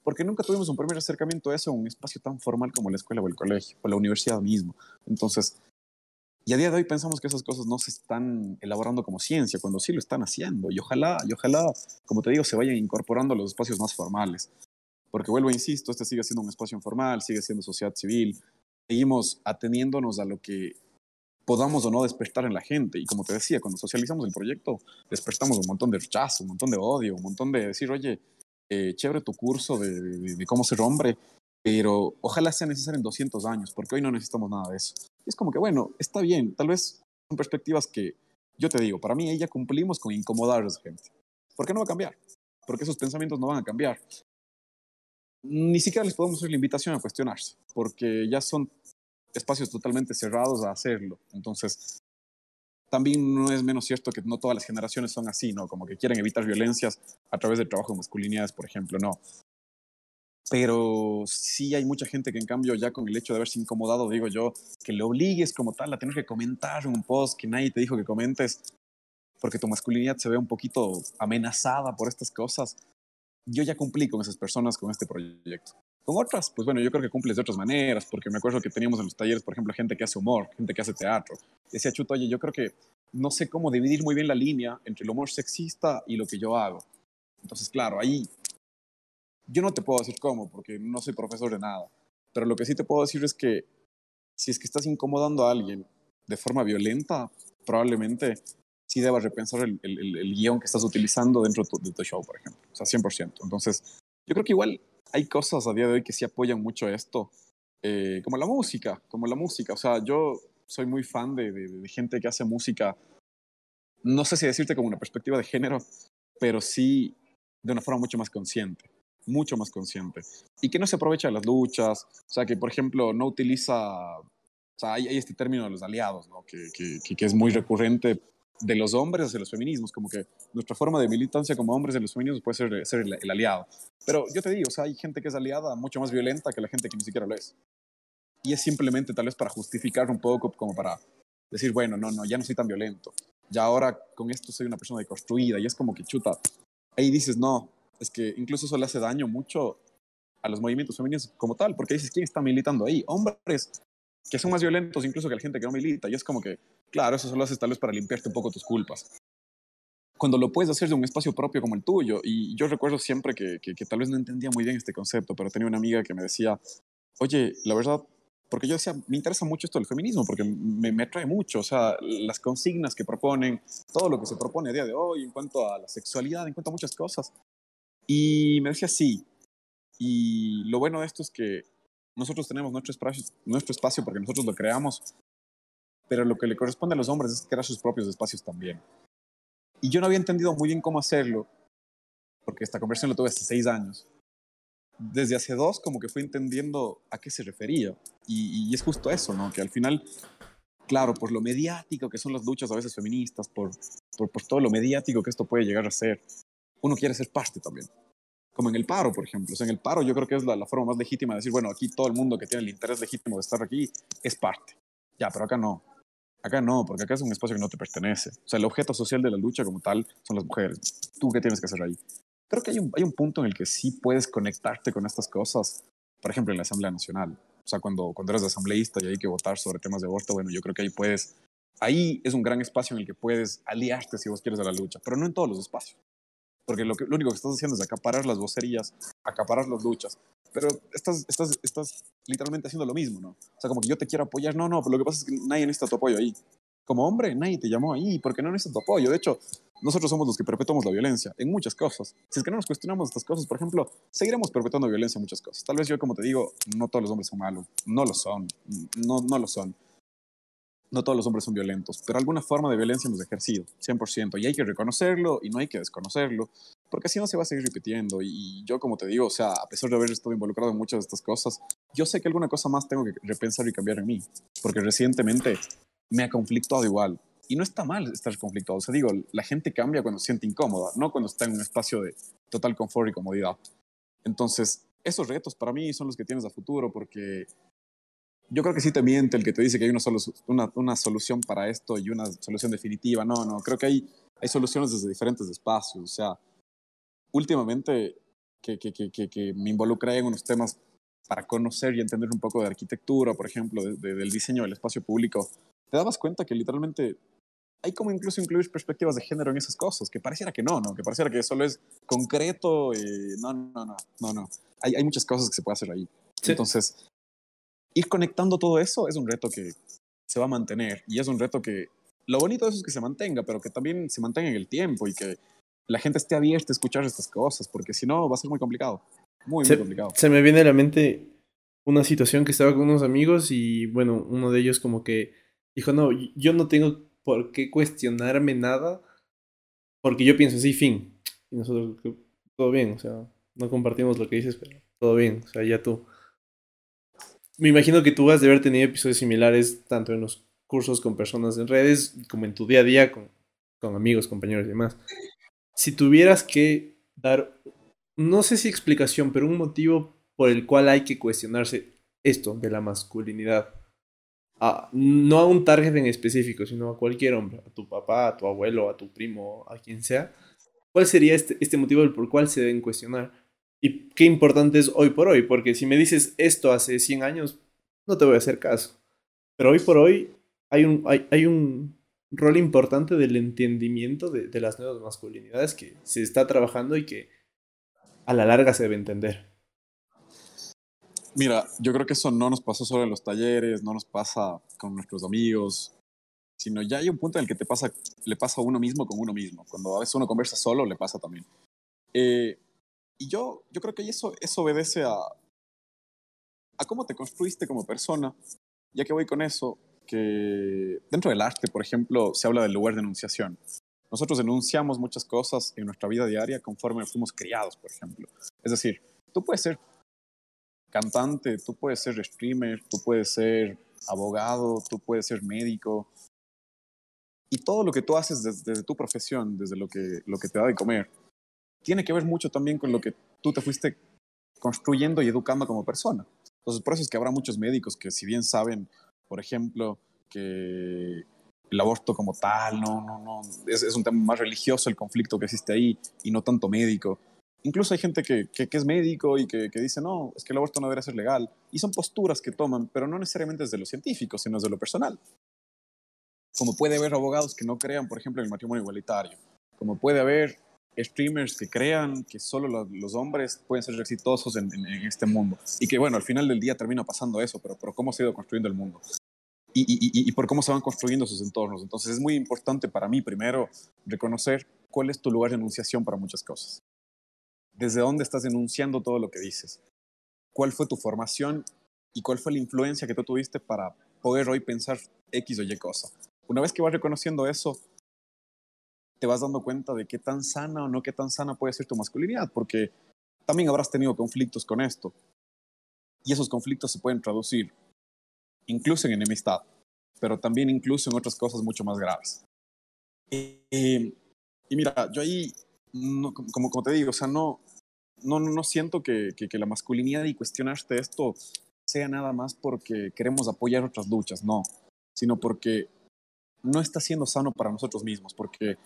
porque nunca tuvimos un primer acercamiento a eso en un espacio tan formal como la escuela o el colegio, o la universidad mismo. Entonces, y a día de hoy pensamos que esas cosas no se están elaborando como ciencia, cuando sí lo están haciendo. Y ojalá, y ojalá, como te digo, se vayan incorporando a los espacios más formales. Porque vuelvo, insisto, este sigue siendo un espacio informal, sigue siendo sociedad civil. Seguimos ateniéndonos a lo que podamos o no despertar en la gente. Y como te decía, cuando socializamos el proyecto, despertamos un montón de rechazo, un montón de odio, un montón de decir, oye, eh, chévere tu curso de, de, de, cómo ser hombre, pero ojalá sea necesario en 200 años, porque hoy no necesitamos nada de eso. Y es como que, bueno, está bien, tal vez son perspectivas que, yo te digo, para mí ella cumplimos con incomodar a esa gente. ¿Por qué no va a cambiar? Porque esos pensamientos no van a cambiar. Ni siquiera les podemos hacer la invitación a cuestionarse, porque ya son espacios totalmente cerrados a hacerlo. Entonces, también no es menos cierto que no todas las generaciones son así, ¿no? Como que quieren evitar violencias a través del trabajo de masculinidades, por ejemplo, no. Pero sí hay mucha gente que en cambio ya con el hecho de haberse incomodado, digo yo, que le obligues como tal a tener que comentar un post que nadie te dijo que comentes porque tu masculinidad se ve un poquito amenazada por estas cosas. Yo ya cumplí con esas personas con este proyecto. Con otras, pues bueno, yo creo que cumples de otras maneras, porque me acuerdo que teníamos en los talleres, por ejemplo, gente que hace humor, gente que hace teatro. Decía Chuto, oye, yo creo que no sé cómo dividir muy bien la línea entre el humor sexista y lo que yo hago. Entonces, claro, ahí yo no te puedo decir cómo, porque no soy profesor de nada, pero lo que sí te puedo decir es que si es que estás incomodando a alguien de forma violenta, probablemente sí debas repensar el, el, el, guion que estás utilizando dentro de tu, de tu show, por ejemplo. O sea, 100%. Entonces, yo creo que igual hay cosas a día de hoy que sí apoyan mucho esto, eh, como la música, como la música. O sea, yo soy muy fan de, gente que hace música, no sé si decirte como una perspectiva de género, pero sí de una forma mucho más consciente, mucho más consciente. Y que no se aprovecha de las luchas, o sea, que por ejemplo no utiliza, o sea, hay, este término de los aliados, ¿no? que es muy recurrente de los hombres hacia los feminismos, como que nuestra forma de militancia como hombres de los feminismos puede ser, el, aliado. Pero yo te digo, o sea, hay gente que es aliada mucho más violenta que la gente que ni siquiera lo es. Y es simplemente tal vez para justificar un poco, como para decir, bueno, no, no, ya no soy tan violento. Ya ahora con esto soy una persona deconstruida y es como que chuta. Ahí dices, no, es que incluso eso le hace daño mucho a los movimientos femeninos como tal, porque dices, ¿quién está militando ahí? Hombres que son más violentos incluso que la gente que no milita. Y es como que, claro, eso solo haces tal vez para limpiarte un poco tus culpas. Cuando lo puedes hacer de un espacio propio como el tuyo. Y yo recuerdo siempre que, tal vez no entendía muy bien este concepto, pero tenía una amiga que me decía, oye, la verdad, porque yo decía, me interesa mucho esto del feminismo, porque me, me atrae mucho, o sea, las consignas que proponen, todo lo que se propone a día de hoy en cuanto a la sexualidad, en cuanto a muchas cosas. Y me decía, sí. Y lo bueno de esto es que nosotros tenemos nuestro espacio, nuestro espacio porque nosotros lo creamos, pero lo que le corresponde a los hombres es crear sus propios espacios también. Y yo no había entendido muy bien cómo hacerlo, porque esta conversión la tuve hace seis años. Desde hace dos como que fui entendiendo a qué se refería. Y, y es justo eso, ¿no? Que al final, claro, por lo mediático que son las luchas a veces feministas, por, por, por todo lo mediático que esto puede llegar a ser, uno quiere ser parte también como en el paro, por ejemplo. O sea, en el paro yo creo que es la, la, forma más legítima de decir, bueno, aquí todo el mundo que tiene el interés legítimo de estar aquí es parte. Ya, pero acá no. Acá no, porque acá es un espacio que no te pertenece. O sea, el objeto social de la lucha como tal son las mujeres. ¿Tú qué tienes que hacer ahí? Creo que hay un, hay un punto en el que sí puedes conectarte con estas cosas, por ejemplo, en la Asamblea Nacional. O sea, cuando, cuando eres asambleísta y hay que votar sobre temas de aborto, bueno, yo creo que ahí puedes, ahí es un gran espacio en el que puedes aliarte si vos quieres a la lucha, pero no en todos los espacios. Porque lo, que, lo único que estás haciendo es acaparar las vocerías, acaparar las luchas, pero estás, estás, estás literalmente haciendo lo mismo, ¿no? O sea, como que yo te quiero apoyar, no, no, pero lo que pasa es que nadie necesita tu apoyo ahí. Como hombre, nadie te llamó ahí porque no necesita tu apoyo. De hecho, nosotros somos los que perpetuamos la violencia en muchas cosas. Si es que no nos cuestionamos estas cosas, por ejemplo, seguiremos perpetuando violencia en muchas cosas. Tal vez yo, como te digo, no todos los hombres son malos, no lo son, no, no lo son. No todos los hombres son violentos, pero alguna forma de violencia hemos ejercido, 100%, y hay que reconocerlo y no hay que desconocerlo, porque si no se va a seguir repitiendo. Y yo, como te digo, o sea, a pesar de haber estado involucrado en muchas de estas cosas, yo sé que alguna cosa más tengo que repensar y cambiar en mí, porque recientemente me ha conflictuado igual. Y no está mal estar conflictuado. O sea, digo, la gente cambia cuando se siente incómoda, no cuando está en un espacio de total confort y comodidad. Entonces, esos retos para mí son los que tienes a futuro porque yo creo que sí te miente el que te dice que hay una, una, una, solución para esto y una solución definitiva. No, no, creo que hay, hay soluciones desde diferentes espacios. O sea, últimamente que, que, que, que me involucré en unos temas para conocer y entender un poco de arquitectura, por ejemplo, del diseño del espacio público, te dabas cuenta que literalmente hay como incluso incluir perspectivas de género en esas cosas, que pareciera que no, ¿no? Que pareciera que solo es concreto y no, no, no, no, no. Hay, hay muchas cosas que se puede hacer ahí. Entonces, ir conectando todo eso es un reto que se va a mantener y es un reto que lo bonito de eso es que se mantenga, pero que también se mantenga en el tiempo y que la gente esté abierta a escuchar estas cosas, porque si no va a ser muy complicado. Muy, muy complicado. Se me viene a la mente una situación que estaba con unos amigos y bueno, uno de ellos como que dijo, no, yo no tengo por qué cuestionarme nada porque yo pienso así, fin. Y nosotros, todo bien, o sea, no compartimos lo que dices, pero todo bien, o sea, ya tú. Me imagino que tú has de haber tenido episodios similares tanto en los cursos con personas en redes como en tu día a día con, amigos, compañeros y demás. Si tuvieras que dar, no sé si explicación, pero un motivo por el cual hay que cuestionarse esto de la masculinidad, no a un target en específico, sino a cualquier hombre, a tu papá, a tu abuelo, a tu primo, a quien sea, ¿cuál sería este, este motivo por el cual se deben cuestionar? Y qué importante es hoy por hoy, porque si me dices esto hace 100 años, no te voy a hacer caso. Pero hoy por hoy hay un, hay, hay un rol importante del entendimiento de, de las nuevas masculinidades que se está trabajando y que a la larga se debe entender. Mira, yo creo que eso no nos pasó solo en los talleres, no nos pasa con nuestros amigos, sino ya hay un punto en el que te pasa, le pasa a uno mismo con uno mismo. Cuando a veces uno conversa solo, le pasa también. Eh, y yo, yo creo que eso, eso obedece a, a cómo te construiste como persona. Ya que voy con eso, que dentro del arte, por ejemplo, se habla del lugar de enunciación. Nosotros denunciamos muchas cosas en nuestra vida diaria conforme fuimos criados, por ejemplo. Es decir, tú puedes ser cantante, tú puedes ser streamer, tú puedes ser abogado, tú puedes ser médico. Y todo lo que tú haces desde, tu profesión, desde lo que, lo que te da de comer, tiene que ver mucho también con lo que tú te fuiste construyendo y educando como persona. Entonces, por eso es que habrá muchos médicos que si bien saben, por ejemplo, que el aborto como tal, no, no, no, es, un tema más religioso el conflicto que existe ahí y no tanto médico incluso hay gente que, que, es médico y que, que, dice, no, es que el aborto no debería ser legal. Y son posturas que toman, pero no necesariamente desde lo científico, sino desde lo personal. Como puede haber abogados que no crean, por ejemplo, en el matrimonio igualitario. Como puede haber streamers que crean que solo los, hombres pueden ser exitosos en, en, este mundo. Y que, bueno, al final del día termina pasando eso, pero por cómo se ha ido construyendo el mundo. Y, y, y, por cómo se van construyendo sus entornos. Entonces es muy importante para mí, primero, reconocer cuál es tu lugar de enunciación para muchas cosas desde dónde estás denunciando todo lo que dices, cuál fue tu formación y cuál fue la influencia que tú tuviste para poder hoy pensar X o Y cosa. Una vez que vas reconociendo eso, te vas dando cuenta de qué tan sana o no qué tan sana puede ser tu masculinidad, porque también habrás tenido conflictos con esto. Y esos conflictos se pueden traducir incluso en enemistad, pero también incluso en otras cosas mucho más graves. y mira, yo ahí no, como, te digo, o sea, no, no, no siento que, que, la masculinidad y cuestionarte esto sea nada más porque queremos apoyar otras luchas, no, sino porque no está siendo sano para nosotros mismos, porque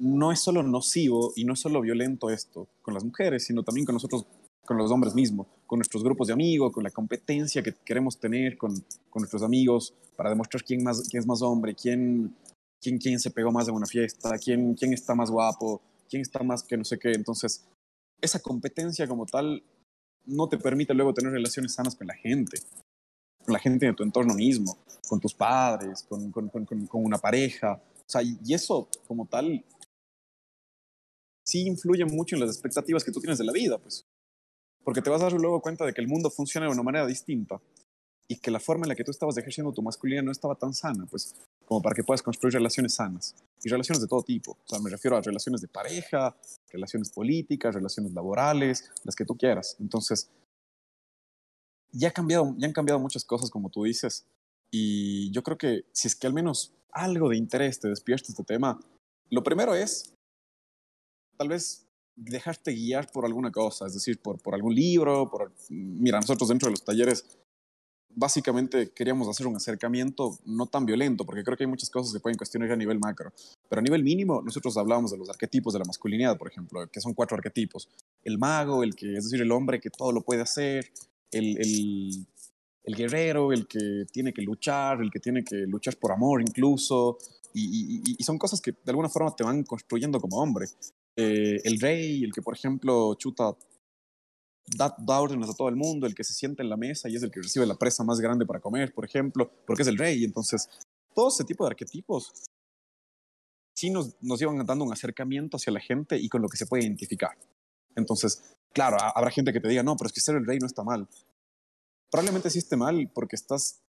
no es solo nocivo y no es solo violento esto con las mujeres, sino también con nosotros con los hombres mismos, con nuestros grupos de amigos, con la competencia que queremos tener con, con nuestros amigos para demostrar quién, más, quién es más hombre, quién, quién, quién se pegó más en una fiesta, quién, quién está más guapo, quién está más que no sé qué. Entonces, esa competencia como tal no te permite luego tener relaciones sanas con la gente, con la gente de tu entorno mismo, con tus padres, con, con, con, con una pareja. O sea, y eso como tal sí influye mucho en las expectativas que tú tienes de la vida, pues. Porque te vas a dar luego cuenta de que el mundo funciona de una manera distinta y que la forma en la que tú estabas ejerciendo tu masculinidad no estaba tan sana, pues, como para que puedas construir relaciones sanas. Y relaciones de todo tipo. O sea, me refiero a relaciones de pareja, relaciones políticas, relaciones laborales, las que tú quieras. Entonces, ya, ya han cambiado muchas cosas, como tú dices. Y yo creo que si es que al menos algo de interés te despierta este tema, lo primero es tal vez dejarte guiar por alguna cosa, es decir, por, por algún libro, por... Mira, nosotros dentro de los talleres básicamente queríamos hacer un acercamiento no tan violento, porque creo que hay muchas cosas que pueden cuestionar a nivel macro, pero a nivel mínimo nosotros hablábamos de los arquetipos de la masculinidad, por ejemplo, que son cuatro arquetipos. El mago, el que, es decir, el hombre que todo lo puede hacer, el, el, el guerrero, el que tiene que luchar, el que tiene que luchar por amor incluso, y, y, y, son cosas que de alguna forma te van construyendo como hombre. Eh, el rey, el que por ejemplo chuta, da, da, órdenes a todo el mundo, el que se sienta en la mesa y es el que recibe la presa más grande para comer, por ejemplo, porque es el rey. Entonces, todo ese tipo de arquetipos sí nos, nos iban dando un acercamiento hacia la gente y con lo que se puede identificar. Entonces, claro, habrá gente que te diga, no, pero es que ser el rey no está mal. Probablemente sí mal porque estás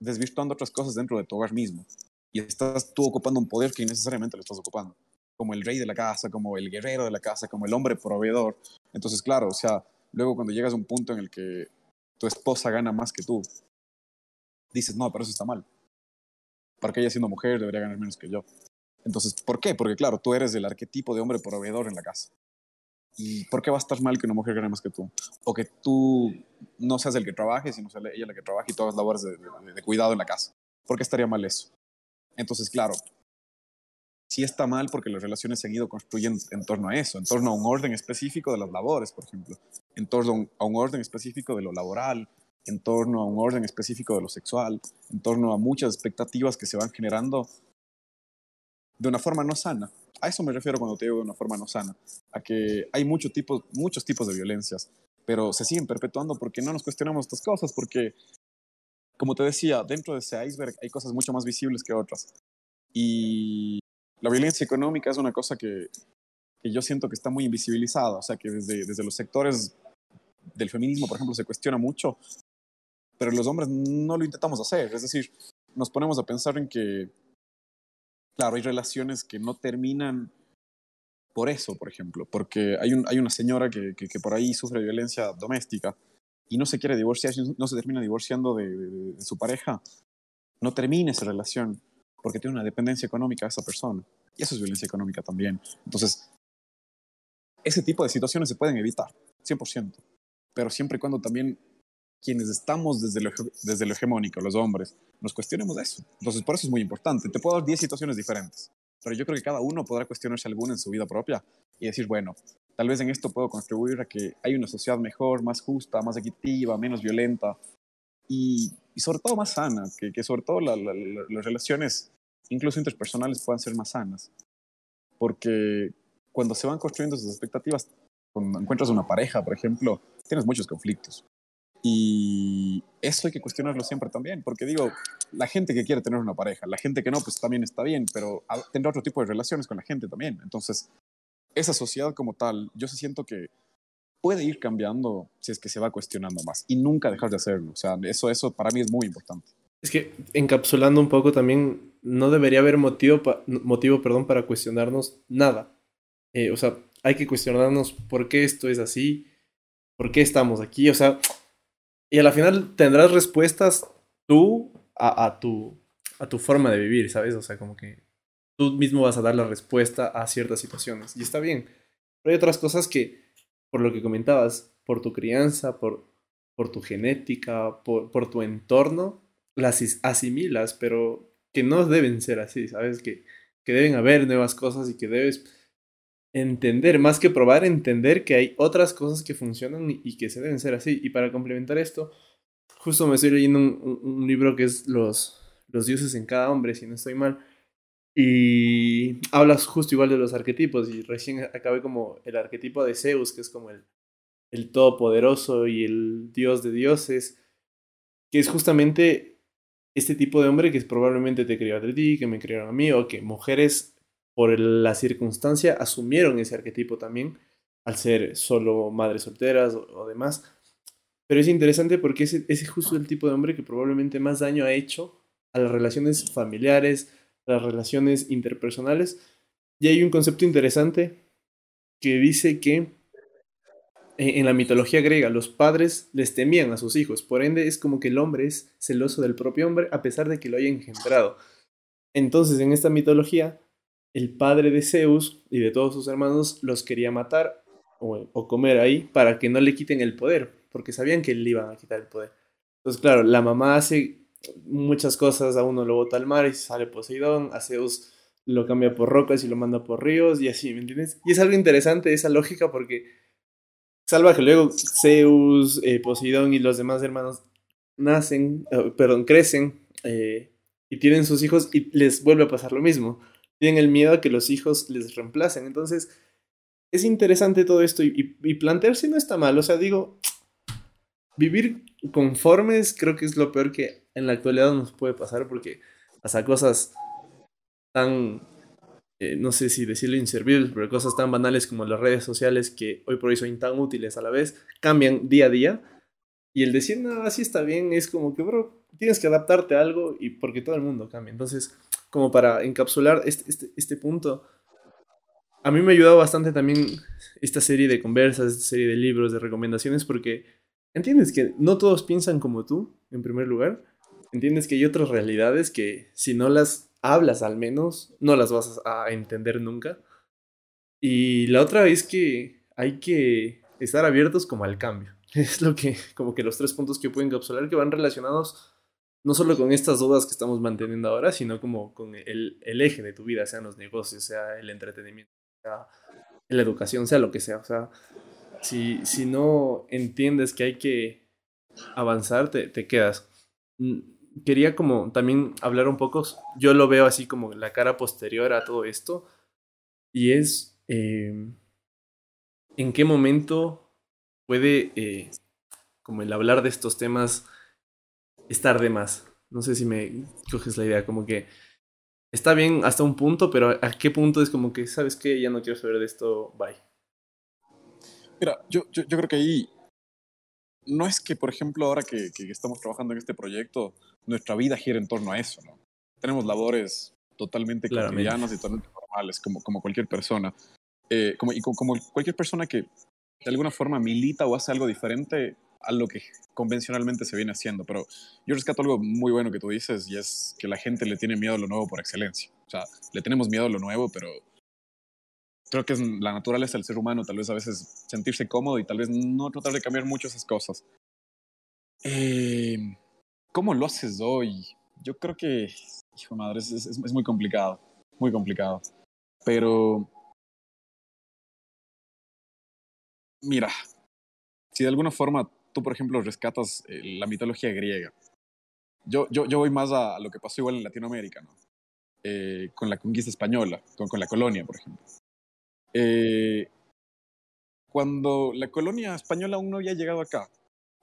desvirtuando otras cosas dentro de tu hogar mismo y estás tú ocupando un poder que innecesariamente lo estás ocupando como el rey de la casa, como el guerrero de la casa, como el hombre proveedor. Entonces, claro, o sea, luego cuando llegas a un punto en el que tu esposa gana más que tú, dices, no, pero eso está mal. Porque ella siendo mujer debería ganar menos que yo. Entonces, ¿por qué? Porque claro, tú eres el arquetipo de hombre proveedor en la casa. ¿Y por qué va a estar mal que una mujer gane más que tú? O que tú no seas el que trabaje, sino sea ella la que trabaje y todas las labores de, de cuidado en la casa. ¿Por qué estaría mal eso? Entonces, claro, sí está mal porque las relaciones se han ido construyendo en torno a eso, en torno a un orden específico de las labores, por ejemplo, en torno a un orden específico de lo laboral, en torno a un orden específico de lo sexual, en torno a muchas expectativas que se van generando de una forma no sana. A eso me refiero cuando te digo de una forma no sana, a que hay muchos tipos, muchos tipos de violencias, pero se siguen perpetuando porque no nos cuestionamos estas cosas, porque, como te decía, dentro de ese iceberg hay cosas mucho más visibles que otras. Y la violencia económica es una cosa que, que yo siento que está muy invisibilizada, o sea, que desde, desde los sectores del feminismo, por ejemplo, se cuestiona mucho, pero los hombres no lo intentamos hacer, es decir, nos ponemos a pensar en que, claro, hay relaciones que no terminan por eso, por ejemplo, porque hay, un, hay una señora que, que, que, por ahí sufre violencia doméstica y no se quiere divorciar, no se termina divorciando de, de, de su pareja, no termina esa relación porque tiene una dependencia económica a esa persona. Y eso es violencia económica también. Entonces, ese tipo de situaciones se pueden evitar, 100%. Pero siempre y cuando también quienes estamos desde lo, desde lo hegemónico, los hombres, nos cuestionemos eso. Entonces, por eso es muy importante. Te puedo dar 10 situaciones diferentes, pero yo creo que cada uno podrá cuestionarse alguna en su vida propia y decir, bueno, tal vez en esto puedo contribuir a que hay una sociedad mejor, más justa, más equitativa, menos violenta y, y sobre todo más sana, que, que sobre todo la, la, la, las relaciones incluso interpersonales puedan ser más sanas. Porque cuando se van construyendo sus expectativas, cuando encuentras una pareja, por ejemplo, tienes muchos conflictos. Y eso hay que cuestionarlo siempre también, porque digo, la gente que quiere tener una pareja, la gente que no, pues también está bien, pero tendrá otro tipo de relaciones con la gente también. Entonces, esa sociedad como tal, yo sí siento que puede ir cambiando si es que se va cuestionando más y nunca dejar de hacerlo. O sea, eso, eso para mí es muy importante. Es que encapsulando un poco también, no debería haber motivo, motivo perdón, para cuestionarnos nada. Eh, o sea, hay que cuestionarnos por qué esto es así, por qué estamos aquí, o sea, y a la final tendrás respuestas tú a, a, tu, a tu forma de vivir, ¿sabes? O sea, como que tú mismo vas a dar la respuesta a ciertas situaciones, y está bien. Pero hay otras cosas que, por lo que comentabas, por tu crianza, por, por tu genética, por, por tu entorno, las asimilas, pero que no deben ser así, ¿sabes? Que, que deben haber nuevas cosas y que debes entender, más que probar, entender que hay otras cosas que funcionan y, que se deben ser así. Y para complementar esto, justo me estoy leyendo un, libro que es los, los dioses en cada hombre, si no estoy mal. Y hablas justo igual de los arquetipos. Y recién acabé como el arquetipo de Zeus, que es como el, el todopoderoso y el dios de dioses, que es justamente este tipo de hombre que probablemente te crió a ti, que me criaron a mí, o que mujeres por la circunstancia asumieron ese arquetipo también, al ser solo madres solteras o, demás. Pero es interesante porque ese, es justo el tipo de hombre que probablemente más daño ha hecho a las relaciones familiares, a las relaciones interpersonales. Y hay un concepto interesante que dice que en la mitología griega los padres les temían a sus hijos, por ende es como que el hombre es celoso del propio hombre a pesar de que lo haya engendrado. Entonces en esta mitología el padre de Zeus y de todos sus hermanos los quería matar o, comer ahí para que no le quiten el poder, porque sabían que le iban a quitar el poder. Entonces, claro, la mamá hace muchas cosas, a uno lo bota al mar y sale Poseidón, a Zeus lo cambia por rocas y lo manda por ríos y así, ¿me entiendes? Y es algo interesante esa lógica porque salva que luego Zeus, eh, Poseidón y los demás hermanos nacen, eh, perdón, crecen eh, y tienen sus hijos y les vuelve a pasar lo mismo tienen el miedo a que los hijos les reemplacen. Entonces, es interesante todo esto y, y, plantearse no está mal. O sea, digo, vivir conformes creo que es lo peor que en la actualidad nos puede pasar porque hasta cosas tan, eh, no sé si decirlo inservibles, pero cosas tan banales como las redes sociales que hoy por hoy son tan útiles a la vez, cambian día a día. Y el decir, no, así está bien, es como que, bro, tienes que adaptarte a algo y porque todo el mundo cambia. Entonces, como para encapsular este, este, este, punto, a mí me ha ayudado bastante también esta serie de conversas, esta serie de libros, de recomendaciones, porque entiendes que no todos piensan como tú, en primer lugar. Entiendes que hay otras realidades que si no las hablas al menos, no las vas a entender nunca. Y la otra es que hay que estar abiertos como al cambio. Es lo que, como que los tres puntos que puedo encapsular que van relacionados no solo con estas dudas que estamos manteniendo ahora, sino como con el, eje de tu vida, sean los negocios, sea el entretenimiento, sea la educación, sea lo que sea. O sea, si, si no entiendes que hay que avanzar, te, quedas. Quería como también hablar un poco, yo lo veo así como la cara posterior a todo esto, y es em, en qué momento puede eh, como el hablar de estos temas estar de más. No sé si me coges la idea, como que está bien hasta un punto, pero ¿a qué punto es como que, ¿sabes qué? Ya no quiero saber de esto, bye. Mira, yo, yo creo que ahí no es que, por ejemplo, ahora que, que, estamos trabajando en este proyecto, nuestra vida gira en torno a eso, ¿no? Tenemos labores totalmente cotidianas y totalmente normales, como, como cualquier persona. Eh, como, y como, como cualquier persona que de alguna forma milita o hace algo diferente, a lo que convencionalmente se viene haciendo. Pero yo rescato algo muy bueno que tú dices y es que la gente le tiene miedo a lo nuevo por excelencia. O sea, le tenemos miedo a lo nuevo, pero creo que es la naturaleza del ser humano, tal vez a veces sentirse cómodo y tal vez no tratar de cambiar mucho esas cosas. Eh, ¿Cómo lo haces hoy? Yo creo que, hijo madre, es, es, es muy complicado, muy complicado. Pero, mira, si de alguna forma tú, por ejemplo, rescatas eh, la mitología griega. Yo, yo, yo voy más a, lo que pasó igual en Latinoamérica, ¿no? Eh, con la conquista española, con, con la colonia, por ejemplo. Eh, cuando la colonia española aún no había llegado acá,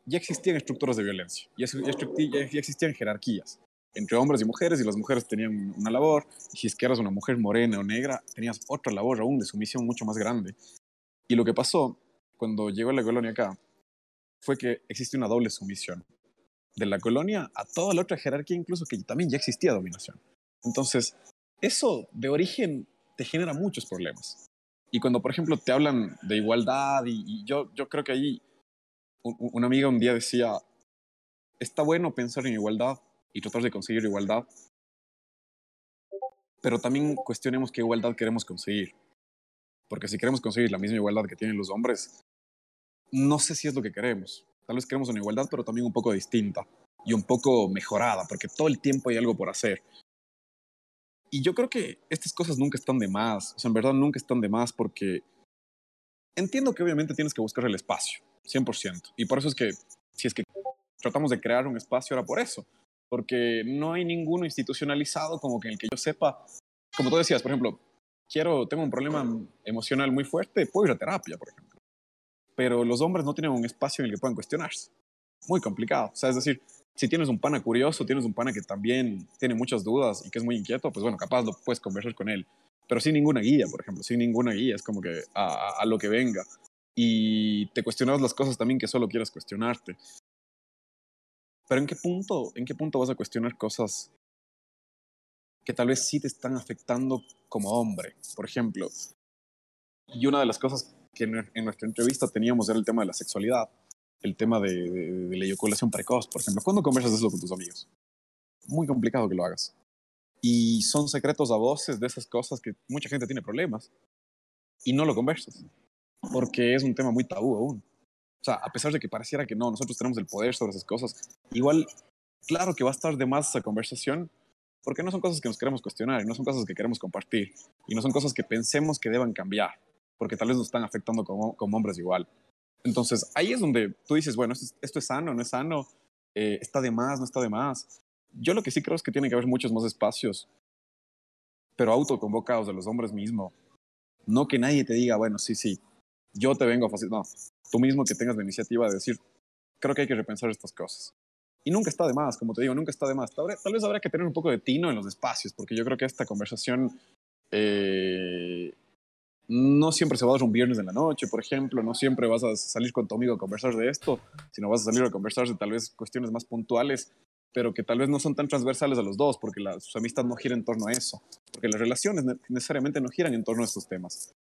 ya existían estructuras de violencia, ya, ya, existían jerarquías entre hombres y mujeres, y las mujeres tenían una labor, y si es que eras una mujer morena o negra, tenías otra labor aún de sumisión mucho más grande. Y lo que pasó cuando llegó la colonia acá fue que existe una doble sumisión de la colonia a toda la otra jerarquía, incluso que también ya existía dominación. Entonces, eso de origen te genera muchos problemas. Y cuando, por ejemplo, te hablan de igualdad, y, yo, yo creo que ahí una amiga un día decía, está bueno pensar en igualdad y tratar de conseguir igualdad, pero también cuestionemos qué igualdad queremos conseguir. Porque si queremos conseguir la misma igualdad que tienen los hombres, no sé si es lo que queremos. Tal vez queremos una igualdad, pero también un poco distinta y un poco mejorada, porque todo el tiempo hay algo por hacer. Y yo creo que estas cosas nunca están de más, o sea, en verdad nunca están de más porque entiendo que obviamente tienes que buscar el espacio, 100%. Y por eso es que, si es que tratamos de crear un espacio, era por eso, porque no hay ninguno institucionalizado como que en el que yo sepa, como tú decías, por ejemplo, quiero, tengo un problema emocional muy fuerte, puedo ir a terapia, por ejemplo. Pero los hombres no tienen un espacio en el que puedan cuestionarse. Muy complicado. O sea, es decir, si tienes un pana curioso, tienes un pana que también tiene muchas dudas y que es muy inquieto, pues bueno, capaz lo puedes conversar con él. Pero sin ninguna guía, por ejemplo, sin ninguna guía, es como que a, lo que venga. Y te cuestionas las cosas también que solo quieras cuestionarte. Pero ¿en qué punto, en qué punto vas a cuestionar cosas que tal vez sí te están afectando como hombre? Por ejemplo, y una de las cosas que en nuestra entrevista teníamos era el tema de la sexualidad el tema de, la eyaculación precoz, por ejemplo. ¿Cuándo conversas eso con tus amigos? Muy complicado que lo hagas. Y son secretos a voces de esas cosas que mucha gente tiene problemas y no lo conversas, porque es un tema muy tabú aún. O sea, a pesar de que pareciera que no, nosotros tenemos el poder sobre esas cosas, igual, claro que va a estar de más esa conversación, porque no son cosas que nos queremos cuestionar, y no son cosas que queremos compartir, y no son cosas que pensemos que deban cambiar, porque tal vez nos están afectando como hombres igual. Entonces, ahí es donde tú dices, bueno, esto, es sano, no es sano, eh, está de más, no está de más. Yo lo que sí creo es que tiene que haber muchos más espacios, pero autoconvocados de los hombres mismos. No que nadie te diga, bueno, sí, sí, yo te vengo a facilitar. No, tú mismo que tengas la iniciativa de decir, creo que hay que repensar estas cosas. Y nunca está de más, como te digo, nunca está de más. Tal, vez habría que tener un poco de tino en los espacios, porque yo creo que esta conversación eh, no siempre se va a dar un viernes en la noche, por ejemplo, no siempre vas a salir con tu amigo a conversar de esto, sino vas a salir a conversar de tal vez cuestiones más puntuales, pero que tal vez no son tan transversales a los dos, porque la, su amistad no gira en torno a eso, porque las relaciones necesariamente no giran en torno a estos temas.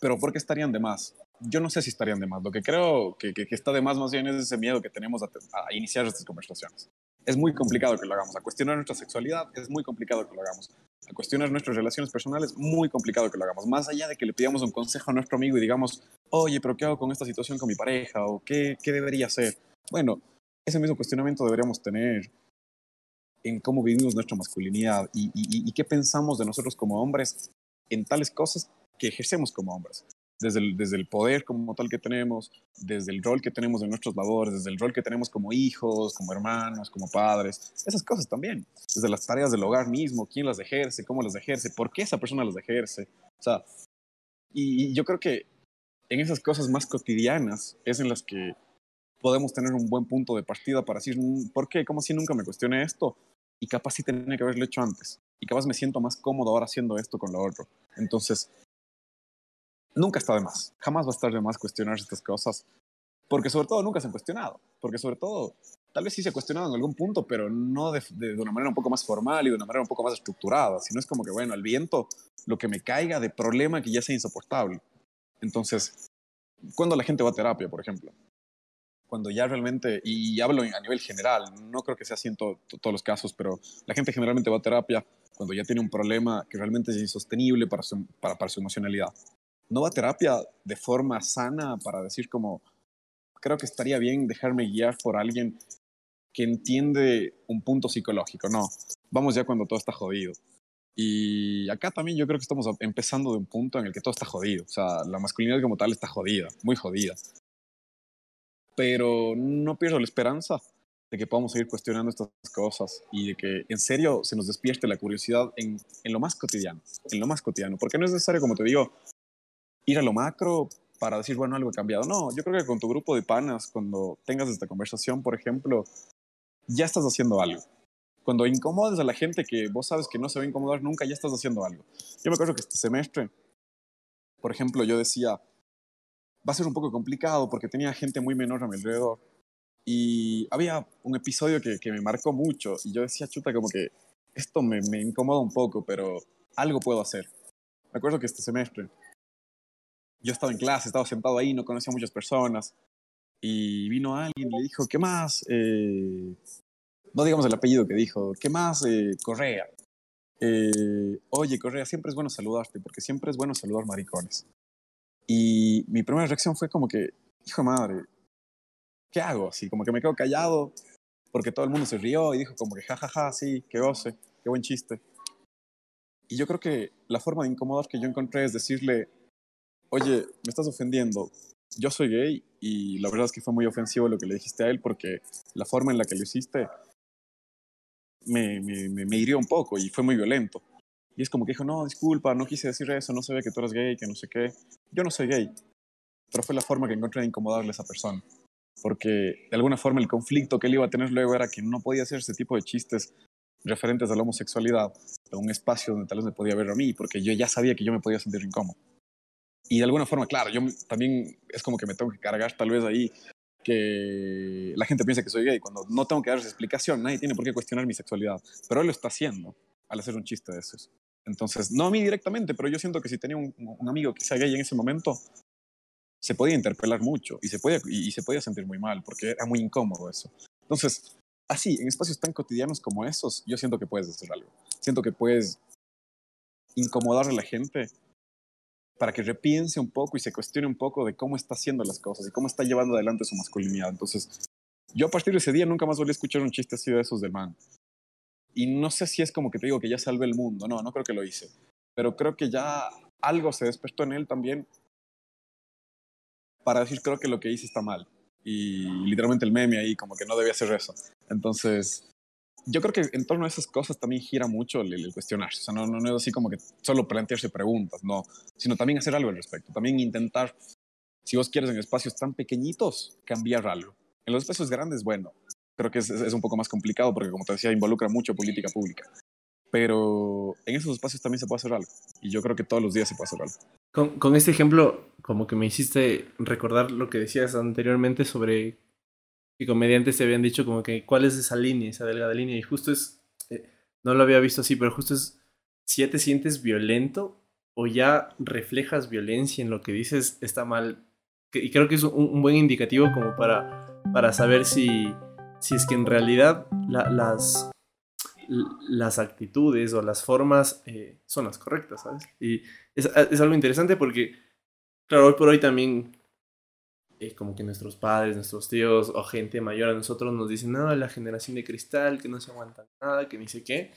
Pero ¿por qué estarían de más? Yo no sé si estarían de más. Lo que creo que, está de más más bien es ese miedo que tenemos a, a iniciar estas conversaciones. Es muy complicado que lo hagamos. A cuestionar nuestra sexualidad es muy complicado que lo hagamos a cuestionar nuestras relaciones personales, muy complicado que lo hagamos. Más allá de que le pidamos un consejo a nuestro amigo y digamos, oye, pero ¿qué hago con esta situación con mi pareja? ¿O qué, qué debería hacer? Bueno, ese mismo cuestionamiento deberíamos tener en cómo vivimos nuestra masculinidad y, y, y qué pensamos de nosotros como hombres en tales cosas que ejercemos como hombres desde el, desde el poder como tal que tenemos, desde el rol que tenemos en nuestros labores, desde el rol que tenemos como hijos, como hermanos, como padres, esas cosas también, desde las tareas del hogar mismo, quién las ejerce, cómo las ejerce, por qué esa persona las ejerce, o sea, y, y yo creo que en esas cosas más cotidianas es en las que podemos tener un buen punto de partida para decir, mm, ¿por qué? ¿Cómo si nunca me cuestioné esto? Y capaz sí tenía que haberlo hecho antes. Y capaz me siento más cómodo ahora haciendo esto con lo otro. Entonces, nunca está de más. Jamás va a estar de más cuestionar estas cosas. Porque sobre todo nunca se han cuestionado. Porque sobre todo, tal vez sí se ha cuestionado en algún punto, pero no de, de, una manera un poco más formal y de una manera un poco más estructurada. Sino es como que, bueno, al viento, lo que me caiga de problema que ya sea insoportable. Entonces, cuando la gente va a terapia, por ejemplo, cuando ya realmente, y hablo a nivel general, no creo que sea así en to, todos los casos, pero la gente generalmente va a terapia cuando ya tiene un problema que realmente es insostenible para su, para su emocionalidad no va a terapia de forma sana para decir como, creo que estaría bien dejarme guiar por alguien que entiende un punto psicológico. No, vamos ya cuando todo está jodido. Y acá también yo creo que estamos empezando de un punto en el que todo está jodido. O sea, la masculinidad como tal está jodida, muy jodida. Pero no pierdo la esperanza de que podamos seguir cuestionando estas cosas y de que en serio se nos despierte la curiosidad en, en lo más cotidiano, en lo más cotidiano. Porque no es necesario, como te digo, ir a lo macro para decir, bueno, algo ha cambiado. No, yo creo que con tu grupo de panas, cuando tengas esta conversación, por ejemplo, ya estás haciendo algo. Cuando incomodes a la gente que vos sabes que no se va a incomodar nunca, ya estás haciendo algo. Yo me acuerdo que este semestre, por ejemplo, yo decía, va a ser un poco complicado porque tenía gente muy menor a mi alrededor. Y había un episodio que, que me marcó mucho y yo decía, chuta, como que esto me, me incomoda un poco, pero algo puedo hacer. Me acuerdo que este semestre yo estaba en clase, estaba sentado ahí, no conocía a muchas personas. Y vino alguien y le dijo, ¿qué más? Eh, no digamos el apellido que dijo, ¿qué más? Eh, Correa. Eh, Oye, Correa, siempre es bueno saludarte, porque siempre es bueno saludar maricones. Y mi primera reacción fue como que, hijo de madre, ¿qué hago? Así como que me quedo callado, porque todo el mundo se rió y dijo como que, jajaja, ja, ja, sí, qué goce, qué buen chiste. Y yo creo que la forma de incomodar que yo encontré es decirle, oye, me estás ofendiendo, yo soy gay y la verdad es que fue muy ofensivo lo que le dijiste a él porque la forma en la que lo hiciste me, me, me, hirió un poco y fue muy violento. Y es como que dijo, no, disculpa, no quise decir eso, no ve que tú eres gay, que no sé qué. Yo no soy gay, pero fue la forma que encontré de incomodarle a esa persona. Porque de alguna forma el conflicto que él iba a tener luego era que no podía hacer ese tipo de chistes referentes a la homosexualidad en un espacio donde tal vez me podía ver a mí, porque yo ya sabía que yo me podía sentir incómodo. Y de alguna forma, claro, yo también es como que me tengo que cargar tal vez ahí que la gente piensa que soy gay, cuando no tengo que darles explicación, nadie tiene por qué cuestionar mi sexualidad, pero él lo está haciendo al hacer un chiste de esos. Entonces, no a mí directamente, pero yo siento que si tenía un, amigo que sea gay en ese momento, se podía interpelar mucho y se, podía, y, se podía sentir muy mal, porque era muy incómodo eso. Entonces, así, en espacios tan cotidianos como esos, yo siento que puedes hacer algo. Siento que puedes incomodar a la gente para que repiense un poco y se cuestione un poco de cómo está haciendo las cosas y cómo está llevando adelante su masculinidad. Entonces, yo a partir de ese día nunca más volví a escuchar un chiste así de esos del man. Y no sé si es como que te digo que ya salve el mundo, no, no creo que lo hice. Pero creo que ya algo se despertó en él también para decir creo que lo que hice está mal. Y literalmente el meme ahí como que no debía hacer eso. Entonces, yo creo que en torno a esas cosas también gira mucho el, el cuestionarse. O sea, no, no, no, es así como que solo plantearse preguntas, no, sino también hacer algo al respecto. También intentar, si vos quieres en espacios tan pequeñitos, cambiar algo. En los espacios grandes, bueno, creo que es, es un poco más complicado porque, como te decía, involucra mucho política pública. Pero en esos espacios también se puede hacer algo. Y yo creo que todos los días se puede hacer algo. Con, con este ejemplo, como que me hiciste recordar lo que decías anteriormente sobre que comediantes se habían dicho como que cuál es esa línea, esa delgada línea, y justo es, eh, no lo había visto así, pero justo es, si ya te sientes violento o ya reflejas violencia en lo que dices, está mal. Y creo que es un, buen indicativo como para, para saber si, si es que en realidad las, las actitudes o las formas eh, son las correctas, ¿sabes? Y es, es algo interesante porque, claro, hoy por hoy también como que nuestros padres, nuestros tíos o gente mayor a nosotros nos dicen, no, la generación de cristal, que no se aguantan nada, que ni sé qué.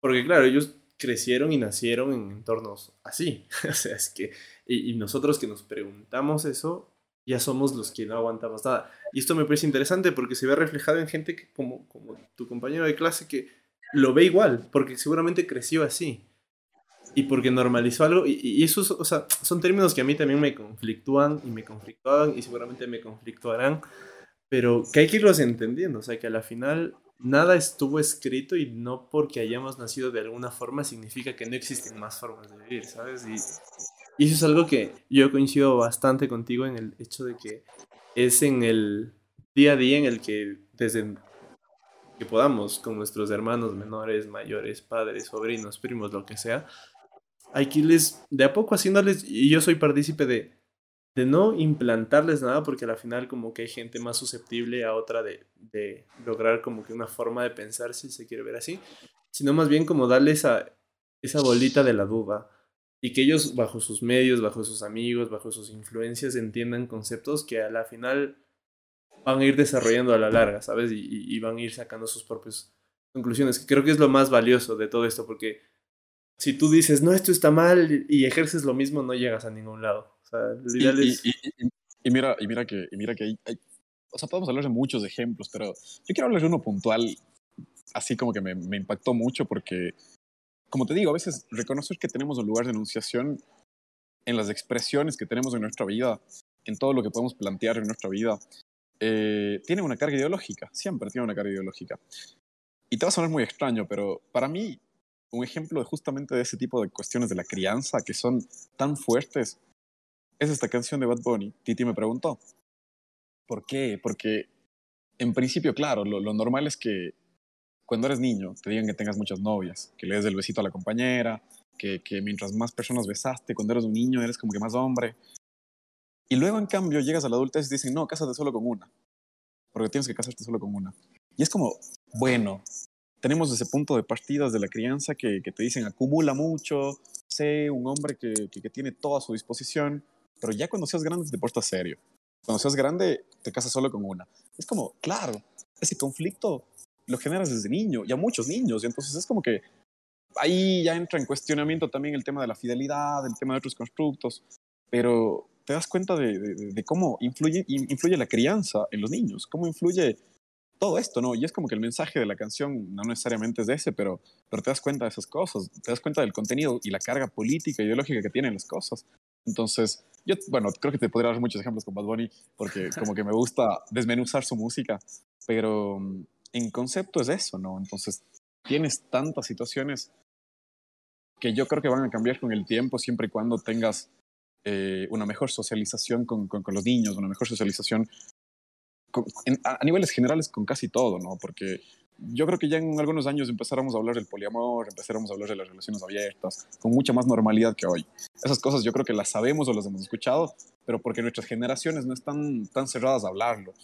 Porque claro, ellos crecieron y nacieron en entornos así. o sea, es que, y, nosotros que nos preguntamos eso, ya somos los que no aguantamos nada. Y esto me parece interesante porque se ve reflejado en gente como, como tu compañero de clase que lo ve igual, porque seguramente creció así y porque normalizó algo. Y, y esos, o sea, son términos que a mí también me conflictúan y me conflictuaban y seguramente me conflictuarán, pero que hay que irlos entendiendo. O sea, que a la final nada estuvo escrito y no porque hayamos nacido de alguna forma significa que no existen más formas de vivir, ¿sabes? Y, y eso es algo que yo coincido bastante contigo en el hecho de que es en el día a día en el que desde que podamos con nuestros hermanos menores, mayores, padres, sobrinos, primos, lo que sea, hay que irles de a poco haciéndoles, y yo soy partícipe de, de no implantarles nada, porque al final como que hay gente más susceptible a otra de, de lograr como que una forma de pensar, si se quiere ver así, sino más bien como darles esa, esa bolita de la duda y que ellos bajo sus medios, bajo sus amigos, bajo sus influencias entiendan conceptos que a la final van a ir desarrollando a la larga, ¿sabes? Y, y, van a ir sacando sus propias conclusiones, que creo que es lo más valioso de todo esto, porque si tú dices, no, esto está mal y ejerces lo mismo, no llegas a ningún lado. O sea, y, mira, y mira que, y mira que hay, o sea, podemos hablar de muchos ejemplos, pero yo quiero hablar de uno puntual, así como que me, me impactó mucho porque, como te digo, a veces reconocer que tenemos un lugar de enunciación en las expresiones que tenemos en nuestra vida, en todo lo que podemos plantear en nuestra vida, eh, tiene una carga ideológica, siempre tiene una carga ideológica. Y te va a sonar muy extraño, pero para mí un ejemplo de justamente de ese tipo de cuestiones de la crianza que son tan fuertes es esta canción de Bad Bunny. Titi me preguntó. ¿Por qué? Porque en principio, claro, lo, normal es que cuando eres niño te digan que tengas muchas novias, que le des el besito a la compañera, que, que mientras más personas besaste cuando eres un niño eres como que más hombre. Y luego, en cambio, llegas a la adultez y dicen, no, cásate solo con una, porque tienes que casarte solo con una. Y es como, bueno, tenemos ese punto de partidas de la crianza que, que te dicen acumula mucho, sé un hombre que, que, tiene todo a su disposición, pero ya cuando seas grande te portas serio. Cuando seas grande te casas solo con una. Es como, claro, ese conflicto lo generas desde niño y a muchos niños. Y entonces es como que ahí ya entra en cuestionamiento también el tema de la fidelidad, el tema de otros constructos, pero te das cuenta de, de, cómo influye, influye la crianza en los niños, cómo influye todo esto, ¿no? Y es como que el mensaje de la canción no necesariamente es de ese, pero, pero te das cuenta de esas cosas, te das cuenta del contenido y la carga política, ideológica que tienen las cosas. Entonces, yo, bueno, creo que te podría dar muchos ejemplos con Bad Bunny, porque como que me gusta desmenuzar su música, pero mm, en concepto es eso, ¿no? Entonces, tienes tantas situaciones que yo creo que van a cambiar con el tiempo siempre y cuando tengas eh, una mejor socialización con, con, los niños, una mejor socialización a, niveles generales con casi todo, ¿no? Porque yo creo que ya en algunos años empezáramos a hablar del poliamor, empezáramos a hablar de las relaciones abiertas, con mucha más normalidad que hoy. Esas cosas yo creo que las sabemos o las hemos escuchado, pero porque nuestras generaciones no están tan cerradas a hablarlo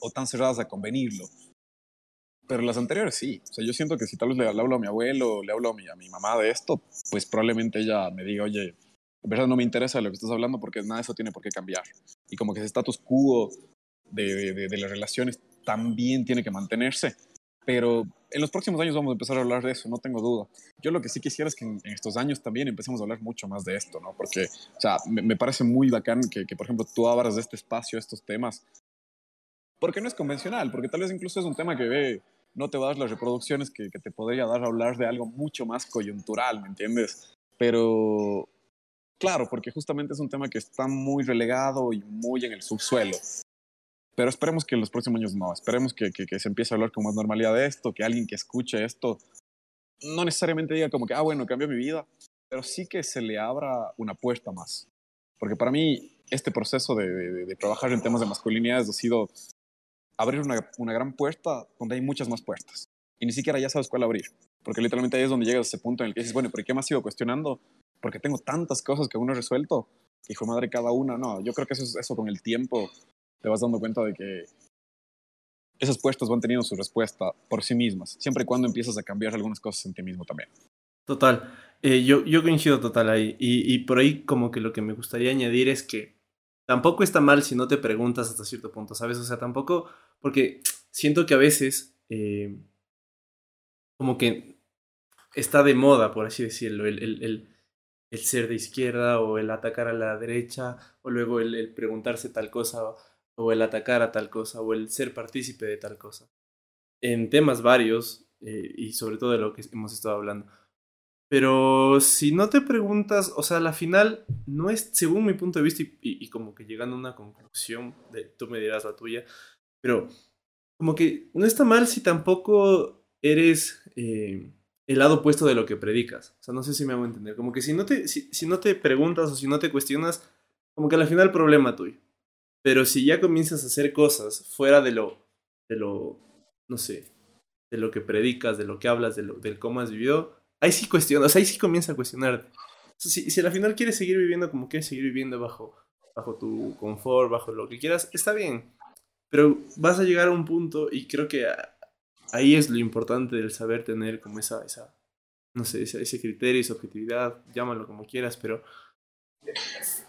o tan cerradas a convenirlo. Pero las anteriores sí. O sea, yo siento que si tal vez le, hablo a mi abuelo, le hablo a mi, a mi mamá de esto, pues probablemente ella me diga, oye, en verdad no me interesa lo que estás hablando porque nada de eso tiene por qué cambiar. Y como que ese status quo de, las relaciones también tiene que mantenerse. Pero en los próximos años vamos a empezar a hablar de eso, no tengo duda. Yo lo que sí quisiera es que en, estos años también empecemos a hablar mucho más de esto, ¿no? Porque, o sea, me, parece muy bacán que, que, por ejemplo, tú abras de este espacio estos temas. Porque no es convencional, porque tal vez incluso es un tema que ve, no te va a las reproducciones que, que te podría dar a hablar de algo mucho más coyuntural, ¿me entiendes? Pero, claro, porque justamente es un tema que está muy relegado y muy en el subsuelo. Pero esperemos que en los próximos años no, esperemos que, que, se empiece a hablar con más normalidad de esto, que alguien que escuche esto no necesariamente diga como que, ah, bueno, cambió mi vida, pero sí que se le abra una puerta más. Porque para mí este proceso de, de, trabajar en temas de masculinidades ha sido abrir una, una, gran puerta donde hay muchas más puertas. Y ni siquiera ya sabes cuál abrir. Porque literalmente ahí es donde llegas a ese punto en el que dices, bueno, ¿por qué me has ido cuestionando? Porque tengo tantas cosas que aún no he resuelto. Hijo madre, cada una. No, yo creo que eso, eso con el tiempo te vas dando cuenta de que esas puertas van teniendo su respuesta por sí mismas, siempre y cuando empiezas a cambiar algunas cosas en ti mismo también. Total, eh, yo, yo coincido total ahí. Y, y, por ahí como que lo que me gustaría añadir es que tampoco está mal si no te preguntas hasta cierto punto, ¿sabes? O sea, tampoco, porque siento que a veces eh, como que está de moda, por así decirlo, el, el, el, ser de izquierda o el atacar a la derecha o luego el preguntarse tal cosa o el atacar a tal cosa, o el ser partícipe de tal cosa. En temas varios, eh, y sobre todo de lo que hemos estado hablando. Pero si no te preguntas, o sea, la final no es, según mi punto de vista, y, como que llegando a una conclusión, de, tú me dirás la tuya, pero como que no está mal si tampoco eres eh, el lado opuesto de lo que predicas. O sea, no sé si me hago entender. Como que si no te, si, si no te preguntas o si no te cuestionas, como que al final problema tuyo. Pero si ya comienzas a hacer cosas fuera de lo, de lo, no sé, de lo que predicas, de lo que hablas, de lo, del cómo has vivido, ahí sí cuestionas, ahí sí comienza a cuestionarte. Si, si al final quieres seguir viviendo como quieres seguir viviendo bajo, bajo tu confort, bajo lo que quieras, está bien. Pero vas a llegar a un punto y creo que ahí es lo importante del saber tener como esa, esa no sé, ese, ese criterio, esa objetividad, llámalo como quieras, pero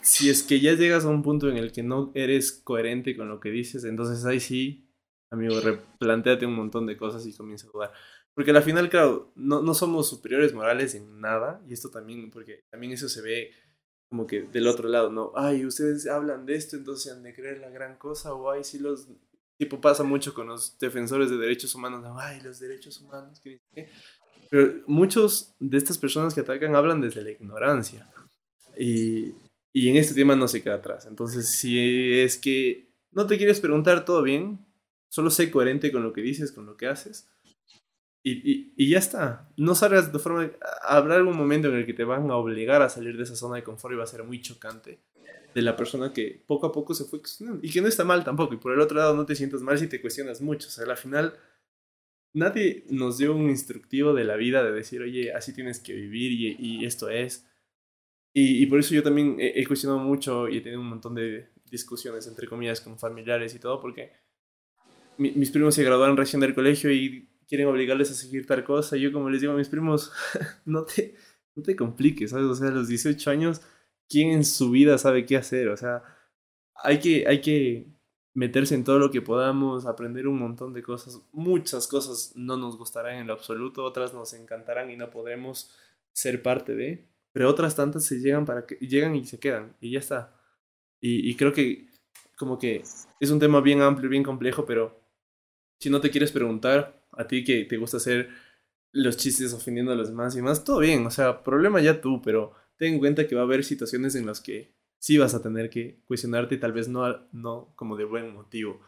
si es que ya llegas a un punto en el que no eres coherente con lo que dices, entonces ahí sí, amigo, replanteate un montón de cosas y comienza a dudar. Porque al final, claro, no, no somos superiores morales en nada, y esto también, porque también eso se ve como que del otro lado, ¿no? Ay, ustedes hablan de esto, entonces han de creer la gran cosa, o ay, sí los... Tipo pasa mucho con los defensores de derechos humanos, ay, los derechos humanos, ¿qué? Pero muchos de estas personas que atacan hablan desde la ignorancia. Y, y en este tema no se queda atrás. Entonces, si es que no te quieres preguntar todo bien, solo sé coherente con lo que dices, con lo que haces. Y, y, ya está. No salgas de forma. Habrá algún momento en el que te van a obligar a salir de esa zona de confort y va a ser muy chocante. De la persona que poco a poco se fue. Y que no está mal tampoco. Y por el otro lado, no te sientas mal si te cuestionas mucho. O sea, al final, nadie nos dio un instructivo de la vida de decir, oye, así tienes que vivir y, y esto es. Y, por eso yo también he, cuestionado mucho y he tenido un montón de discusiones, entre comillas, con familiares y todo, porque mis primos se graduaron recién del colegio y quieren obligarles a seguir tal cosa. Y yo como les digo a mis primos, no te, no te compliques, ¿sabes? O sea, a los 18 años, ¿quién en su vida sabe qué hacer? O sea, hay que, hay que meterse en todo lo que podamos, aprender un montón de cosas. Muchas cosas no nos gustarán en lo absoluto, otras nos encantarán y no podremos ser parte de, pero otras tantas se llegan para que llegan y se quedan y ya está. Y, y creo que como que es un tema bien amplio, bien complejo, pero si no te quieres preguntar a ti que te gusta hacer los chistes ofendiendo a los demás y más, todo bien, o sea, problema ya tú, pero ten en cuenta que va a haber situaciones en las que sí vas a tener que cuestionarte y tal vez no, no como de buen motivo.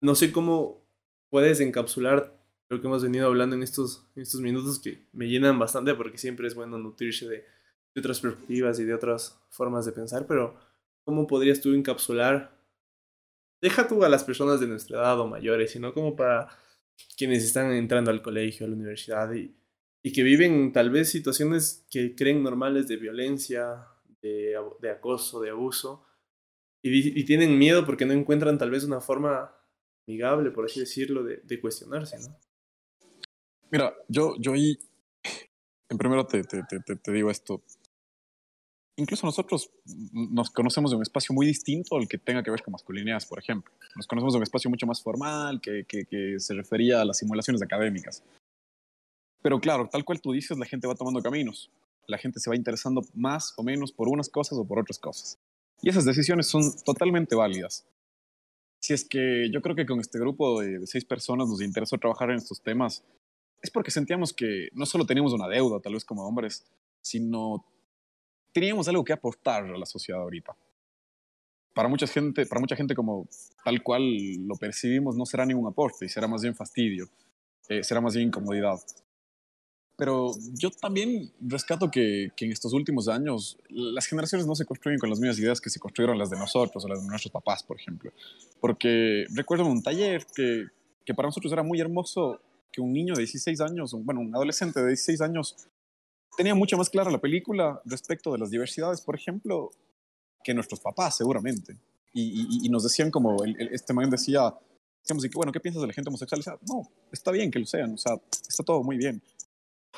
No sé cómo puedes encapsular lo que hemos venido hablando en estos, estos minutos que me llenan bastante porque siempre es bueno nutrirse de, de otras perspectivas y de otras formas de pensar, pero ¿cómo podrías tú encapsular? Deja tú a las personas de nuestra edad o mayores, sino como para quienes están entrando al colegio, a la universidad y, y que viven tal vez situaciones que creen normales de violencia, de, acoso, de abuso, y, tienen miedo porque no encuentran tal vez una forma amigable, por así decirlo, de, de cuestionarse, ¿no? Mira, yo, yo ahí, en primero te, te, te, te digo esto, incluso nosotros nos conocemos de un espacio muy distinto al que tenga que ver con masculinidades, por ejemplo. Nos conocemos de un espacio mucho más formal, que, que, que, se refería a las simulaciones académicas. Pero claro, tal cual tú dices, la gente va tomando caminos. La gente se va interesando más o menos por unas cosas o por otras cosas. Y esas decisiones son totalmente válidas. Si es que yo creo que con este grupo de, seis personas nos interesó trabajar en estos temas, es porque sentíamos que no solo teníamos una deuda, tal vez como hombres, sino teníamos algo que aportar a la sociedad ahorita. Para mucha gente, para mucha gente como tal cual lo percibimos, no será ningún aporte y será más bien fastidio, eh, será más bien incomodidad. Pero yo también rescato que, que, en estos últimos años las generaciones no se construyen con las mismas ideas que se construyeron las de nosotros o las de nuestros papás, por ejemplo. Porque recuerdo un taller que, que para nosotros era muy hermoso que un niño de 16 años, bueno, un adolescente de 16 años tenía mucho más clara la película respecto de las diversidades, por ejemplo, que nuestros papás, seguramente. Y, y, y nos decían como, el, el, este man decía, decíamos, bueno, ¿qué piensas de la gente homosexual? Y no, está bien que lo sean, o sea, está todo muy bien.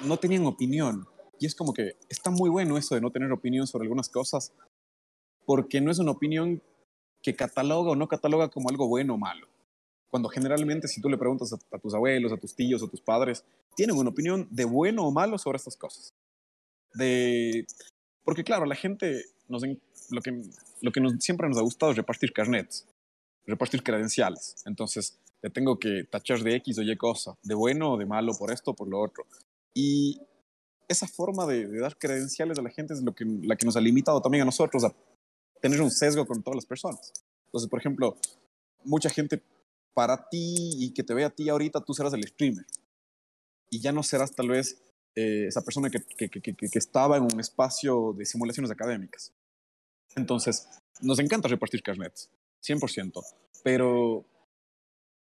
No tenían opinión. Y es como que está muy bueno eso de no tener opinión sobre algunas cosas, porque no es una opinión que cataloga o no cataloga como algo bueno o malo. Cuando generalmente si tú le preguntas a, a tus abuelos, a tus tíos, a tus padres, tienen una opinión de bueno o malo sobre estas cosas de... Porque claro, la gente, nos, lo que, lo que nos, siempre nos ha gustado es repartir carnets, repartir credenciales. Entonces, te tengo que tachar de X o Y cosa, de bueno o de malo por esto o por lo otro. Y esa forma de, de, dar credenciales a la gente es lo que, la que nos ha limitado también a nosotros a tener un sesgo con todas las personas. Entonces, por ejemplo, mucha gente para ti y que te vea a ti ahorita, tú serás el streamer. Y ya no serás tal vez eh, esa persona que, que, que, que, estaba en un espacio de simulaciones académicas. Entonces, nos encanta repartir carnets, 100%, pero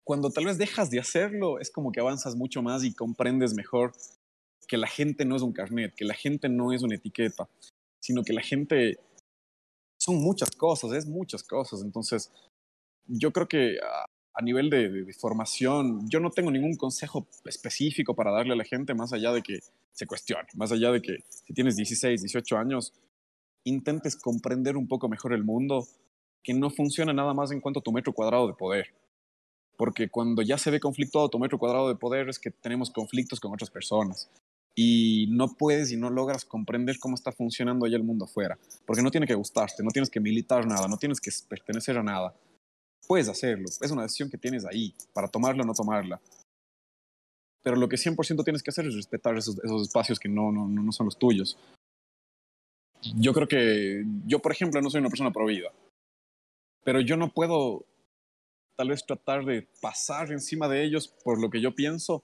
cuando tal vez dejas de hacerlo, es como que avanzas mucho más y comprendes mejor que la gente no es un carnet, que la gente no es una etiqueta, sino que la gente son muchas cosas, es muchas cosas. Entonces, yo creo que a nivel de, formación, yo no tengo ningún consejo específico para darle a la gente más allá de que se cuestione, más allá de que si tienes 16, 18 años, intentes comprender un poco mejor el mundo, que no funciona nada más en cuanto a tu metro cuadrado de poder. Porque cuando ya se ve conflictuado tu metro cuadrado de poder es que tenemos conflictos con otras personas. Y no puedes y no logras comprender cómo está funcionando allá el mundo afuera. Porque no tiene que gustarte, no tienes que militar nada, no tienes que pertenecer a nada puedes hacerlo. Es una decisión que tienes ahí para tomarla o no tomarla. Pero lo que 100% tienes que hacer es respetar esos, esos espacios que no, no, no son los tuyos. Yo creo que yo, por ejemplo, no soy una persona provida, pero yo no puedo tal vez tratar de pasar encima de ellos por lo que yo pienso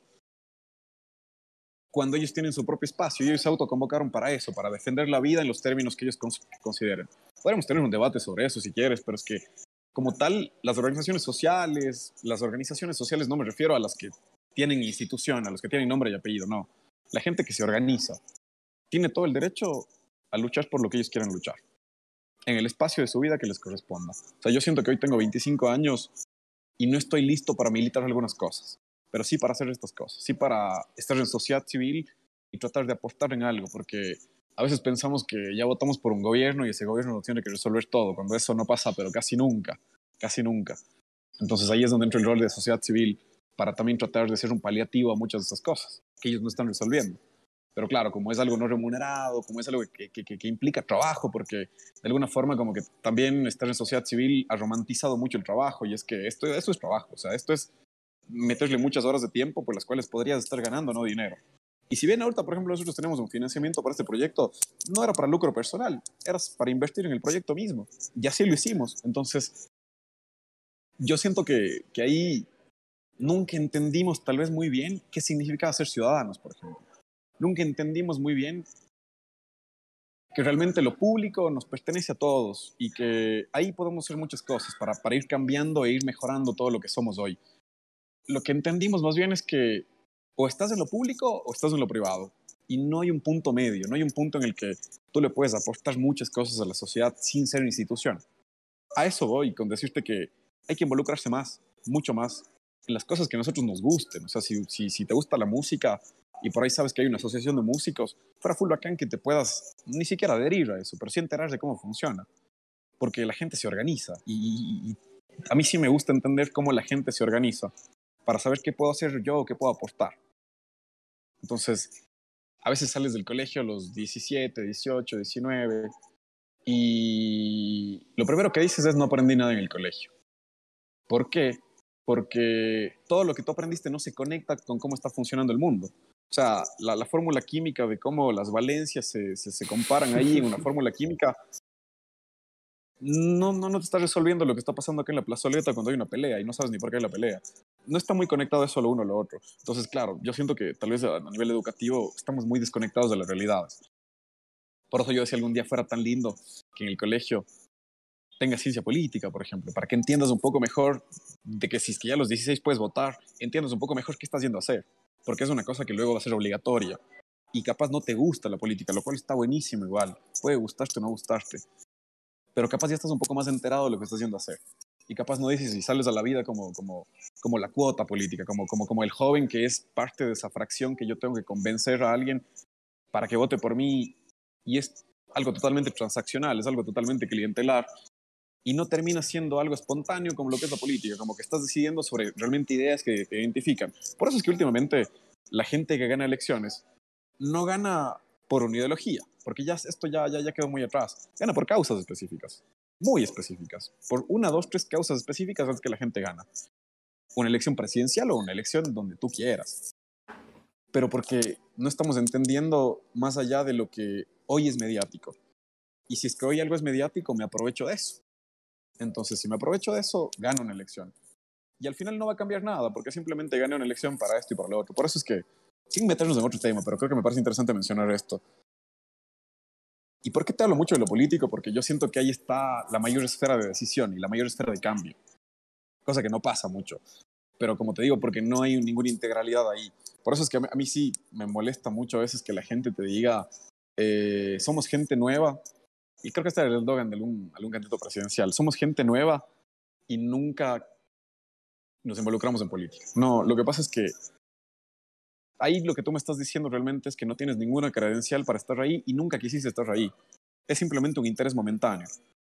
cuando ellos tienen su propio espacio y ellos se autoconvocaron para eso, para defender la vida en los términos que ellos consideren. Podemos tener un debate sobre eso si quieres, pero es que como tal, las organizaciones sociales, las organizaciones sociales no me refiero a las que tienen institución, a los que tienen nombre y apellido, no. La gente que se organiza tiene todo el derecho a luchar por lo que ellos quieran luchar, en el espacio de su vida que les corresponda. O sea, yo siento que hoy tengo 25 años y no estoy listo para militar algunas cosas, pero sí para hacer estas cosas, sí para estar en sociedad civil y tratar de aportar en algo, porque a veces pensamos que ya votamos por un gobierno y ese gobierno no tiene que resolver todo, cuando eso no pasa, pero casi nunca, casi nunca. Entonces ahí es donde entra el rol de sociedad civil para también tratar de ser un paliativo a muchas de esas cosas que ellos no están resolviendo. Pero claro, como es algo no remunerado, como es algo que, que, que, implica trabajo, porque de alguna forma como que también estar en sociedad civil ha romantizado mucho el trabajo y es que esto, esto es trabajo, o sea, esto es meterle muchas horas de tiempo por las cuales podrías estar ganando no dinero. Y si bien ahorita, por ejemplo, nosotros tenemos un financiamiento para este proyecto, no era para lucro personal, era para invertir en el proyecto mismo. Y así lo hicimos. Entonces, yo siento que, que ahí nunca entendimos tal vez muy bien qué significaba ser ciudadanos, por ejemplo nunca entendimos muy bien que realmente lo público nos pertenece a todos y que ahí podemos hacer muchas cosas para, para ir cambiando e ir mejorando todo lo que somos hoy. Lo que entendimos más bien es que o estás en lo público o estás en lo privado y no hay un punto medio, no hay un punto en el que tú le puedes aportar muchas cosas a la sociedad sin ser institución. A eso voy, con decirte que hay que involucrarse más, mucho más, en las cosas que a nosotros nos gusten. O sea, si, si, si te gusta la música, y por ahí sabes que hay una asociación de músicos, fuera full bacán que te puedas ni siquiera adherir a eso, pero sí enterar de cómo funciona. Porque la gente se organiza y, a mí sí me gusta entender cómo la gente se organiza para saber qué puedo hacer yo o qué puedo aportar. Entonces, a veces sales del colegio a los 17, 18, 19 y lo primero que dices es no aprendí nada en el colegio. ¿Por qué? Porque todo lo que tú aprendiste no se conecta con cómo está funcionando el mundo. O sea, la, fórmula química de cómo las valencias se, se, comparan ahí en una fórmula química, no, no, te está resolviendo lo que está pasando aquí en la plazoleta cuando hay una pelea y no sabes ni por qué hay la pelea. No está muy conectado eso lo uno o lo otro. Entonces, claro, yo siento que tal vez a nivel educativo estamos muy desconectados de las realidades. Por eso yo decía algún día fuera tan lindo que en el colegio tenga ciencia política, por ejemplo, para que entiendas un poco mejor de que si es que ya a los 16 puedes votar, entiendas un poco mejor qué estás yendo a hacer porque es una cosa que luego va a ser obligatoria. Y capaz no te gusta la política, lo cual está buenísimo igual. Puede gustarte o no gustarte. Pero capaz ya estás un poco más enterado de lo que estás yendo hacer. Y capaz no dices y sales a la vida como, como, como la cuota política, como, como, como el joven que es parte de esa fracción que yo tengo que convencer a alguien para que vote por mí. Y es algo totalmente transaccional, es algo totalmente clientelar y no termina siendo algo espontáneo como lo que es la política, como que estás decidiendo sobre realmente ideas que te identifican. Por eso es que últimamente la gente que gana elecciones no gana por una ideología, porque ya esto ya, ya, ya quedó muy atrás. Gana por causas específicas, muy específicas. Por una, dos, tres causas específicas es que la gente gana. Una elección presidencial o una elección donde tú quieras. Pero porque no estamos entendiendo más allá de lo que hoy es mediático. Y si es que hoy algo es mediático, me aprovecho de eso. Entonces, si me aprovecho de eso, gano una elección. Y al final no va a cambiar nada, porque simplemente gané una elección para esto y para lo otro. Por eso es que, sin meternos en otro tema, pero creo que me parece interesante mencionar esto. ¿Y por qué te hablo mucho de lo político? Porque yo siento que ahí está la mayor esfera de decisión y la mayor esfera de cambio. Cosa que no pasa mucho. Pero como te digo, porque no hay ninguna integralidad ahí. Por eso es que a mí, sí me molesta mucho a veces que la gente te diga, eh, somos gente nueva, y creo que este era el eslogan de algún, algún candidato presidencial, somos gente nueva y nunca nos involucramos en política. No, lo que pasa es que ahí lo que tú me estás diciendo realmente es que no tienes ninguna credencial para estar ahí y nunca quisiste estar ahí. Es simplemente un interés momentáneo.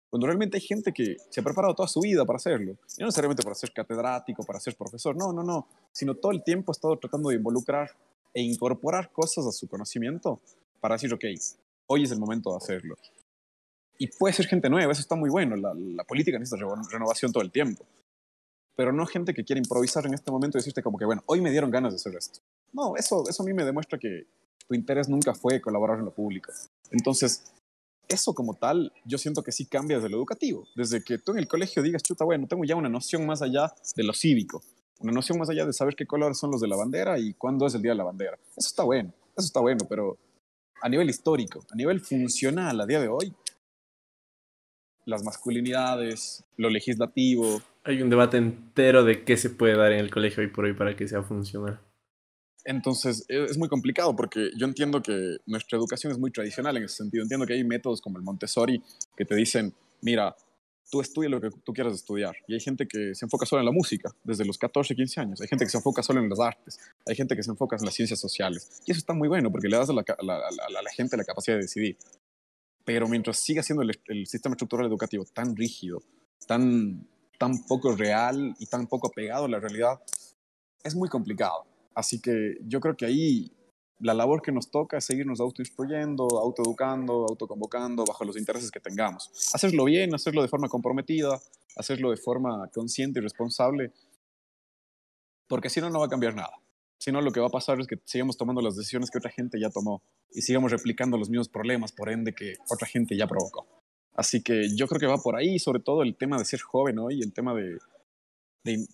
Cuando realmente hay gente que se ha preparado toda su vida para hacerlo, y no necesariamente para ser catedrático, para ser profesor, no, no, no, sino todo el tiempo ha estado tratando de involucrar e incorporar cosas a su conocimiento para decir, ok, hoy es el momento de hacerlo y puede ser gente nueva, eso está muy bueno. La, la política necesita renovación todo el tiempo. Pero no gente que quiere improvisar en este momento y decirte como que, bueno, hoy me dieron ganas de hacer esto. No, eso, eso a mí me demuestra que tu interés nunca fue colaborar en lo público. Entonces, eso como tal, yo siento que sí cambia desde lo educativo. Desde que tú en el colegio digas, chuta, bueno, tengo ya una noción más allá de lo cívico. Una noción más allá de saber qué colores son los de la bandera y cuándo es el día de la bandera. Eso está bueno, eso está bueno, pero a nivel histórico, a nivel funcional a día de hoy, las masculinidades, lo legislativo. Hay un debate entero de qué se puede dar en el colegio hoy por hoy para que sea funcional. Entonces, e, es muy complicado porque yo entiendo que nuestra educación es muy tradicional en ese sentido. Entiendo que hay métodos como el Montessori que te dicen, mira, tú estudia lo que tú quieras estudiar. Y hay gente que se enfoca solo en la música, desde los 14, 15 años. Hay gente que se enfoca solo en las artes. Hay gente que se enfoca en las ciencias sociales. Y eso está muy bueno porque le das a la, gente la capacidad de decidir. Pero mientras siga siendo el, sistema estructural educativo tan rígido, tan tan poco real y tan poco apegado a la realidad, es muy complicado. Así que yo creo que ahí la labor que nos toca es seguirnos autoinstruyendo, autoeducando, autoconvocando bajo los intereses que tengamos. Hacerlo bien, hacerlo de forma comprometida, hacerlo de forma consciente y responsable, porque si no, no va a cambiar nada. Si no, lo que va a pasar es que sigamos tomando las decisiones que otra gente ya tomó y sigamos replicando los mismos problemas, por ende, que otra gente ya provocó. Así que yo creo que va por ahí, sobre todo el tema de ser joven hoy, el tema de, de,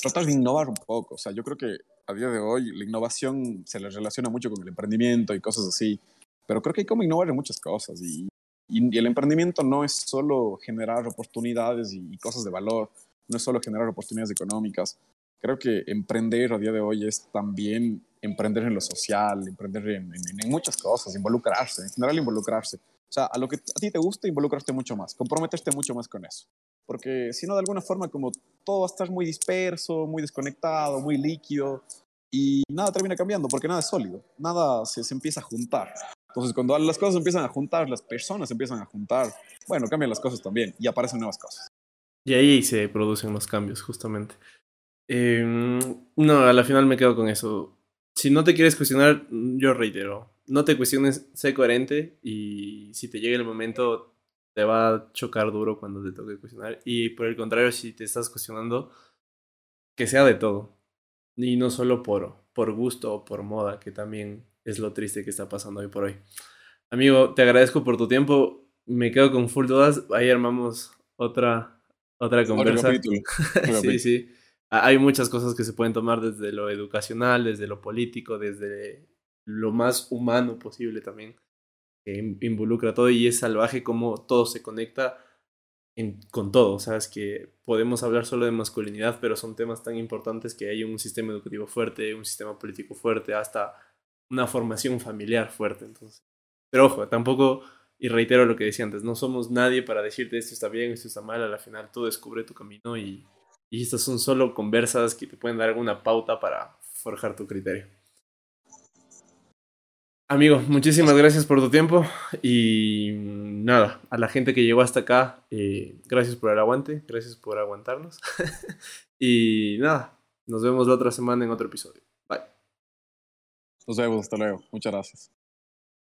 tratar de innovar un poco. O sea, yo creo que a día de hoy la innovación se le relaciona mucho con el emprendimiento y cosas así, pero creo que hay como innovar en muchas cosas y, y, el emprendimiento no es solo generar oportunidades y, cosas de valor, no es solo generar oportunidades económicas. Creo que emprender a día de hoy es también emprender en lo social, emprender en, en muchas cosas, involucrarse, en general involucrarse. O sea, a lo que a ti te gusta, involucrarte mucho más, comprometerte mucho más con eso. Porque si no, de alguna forma, como todo va a estar muy disperso, muy desconectado, muy líquido, y nada termina cambiando, porque nada es sólido, nada se, se empieza a juntar. Entonces, cuando las cosas empiezan a juntar, las personas empiezan a juntar, bueno, cambian las cosas también y aparecen nuevas cosas. Y ahí se producen los cambios, justamente. Em, no, a la final me quedo con eso. Si no te quieres cuestionar, yo reitero, no te cuestiones, sé coherente y si te llega el momento te va a chocar duro cuando te toque cuestionar. Y por el contrario, si te estás cuestionando, que sea de todo. Y no solo por, por gusto o por moda, que también es lo triste que está pasando hoy por hoy. Amigo, te agradezco por tu tiempo. Me quedo con full dudas. Ahí armamos otra, otra conversa. sí, sí. Hay muchas cosas que se pueden tomar desde lo educacional, desde lo político, desde lo más humano posible también, que involucra todo y es salvaje como todo se conecta con todo. O sea, es que podemos hablar solo de masculinidad, pero son temas tan importantes que hay un sistema educativo fuerte, un sistema político fuerte, hasta una formación familiar fuerte. Entonces. Pero ojo, tampoco, y reitero lo que decía antes, no somos nadie para decirte esto está bien, esto está mal, a la final tú descubre tu camino y, y estas son solo conversas que te pueden dar alguna pauta para forjar tu criterio. Amigo, muchísimas gracias por tu tiempo y nada, a la gente que llegó hasta acá, eh, gracias por el aguante, gracias por aguantarnos y nada, nos vemos la otra semana en otro episodio. Bye. Nos vemos, hasta luego. Muchas gracias.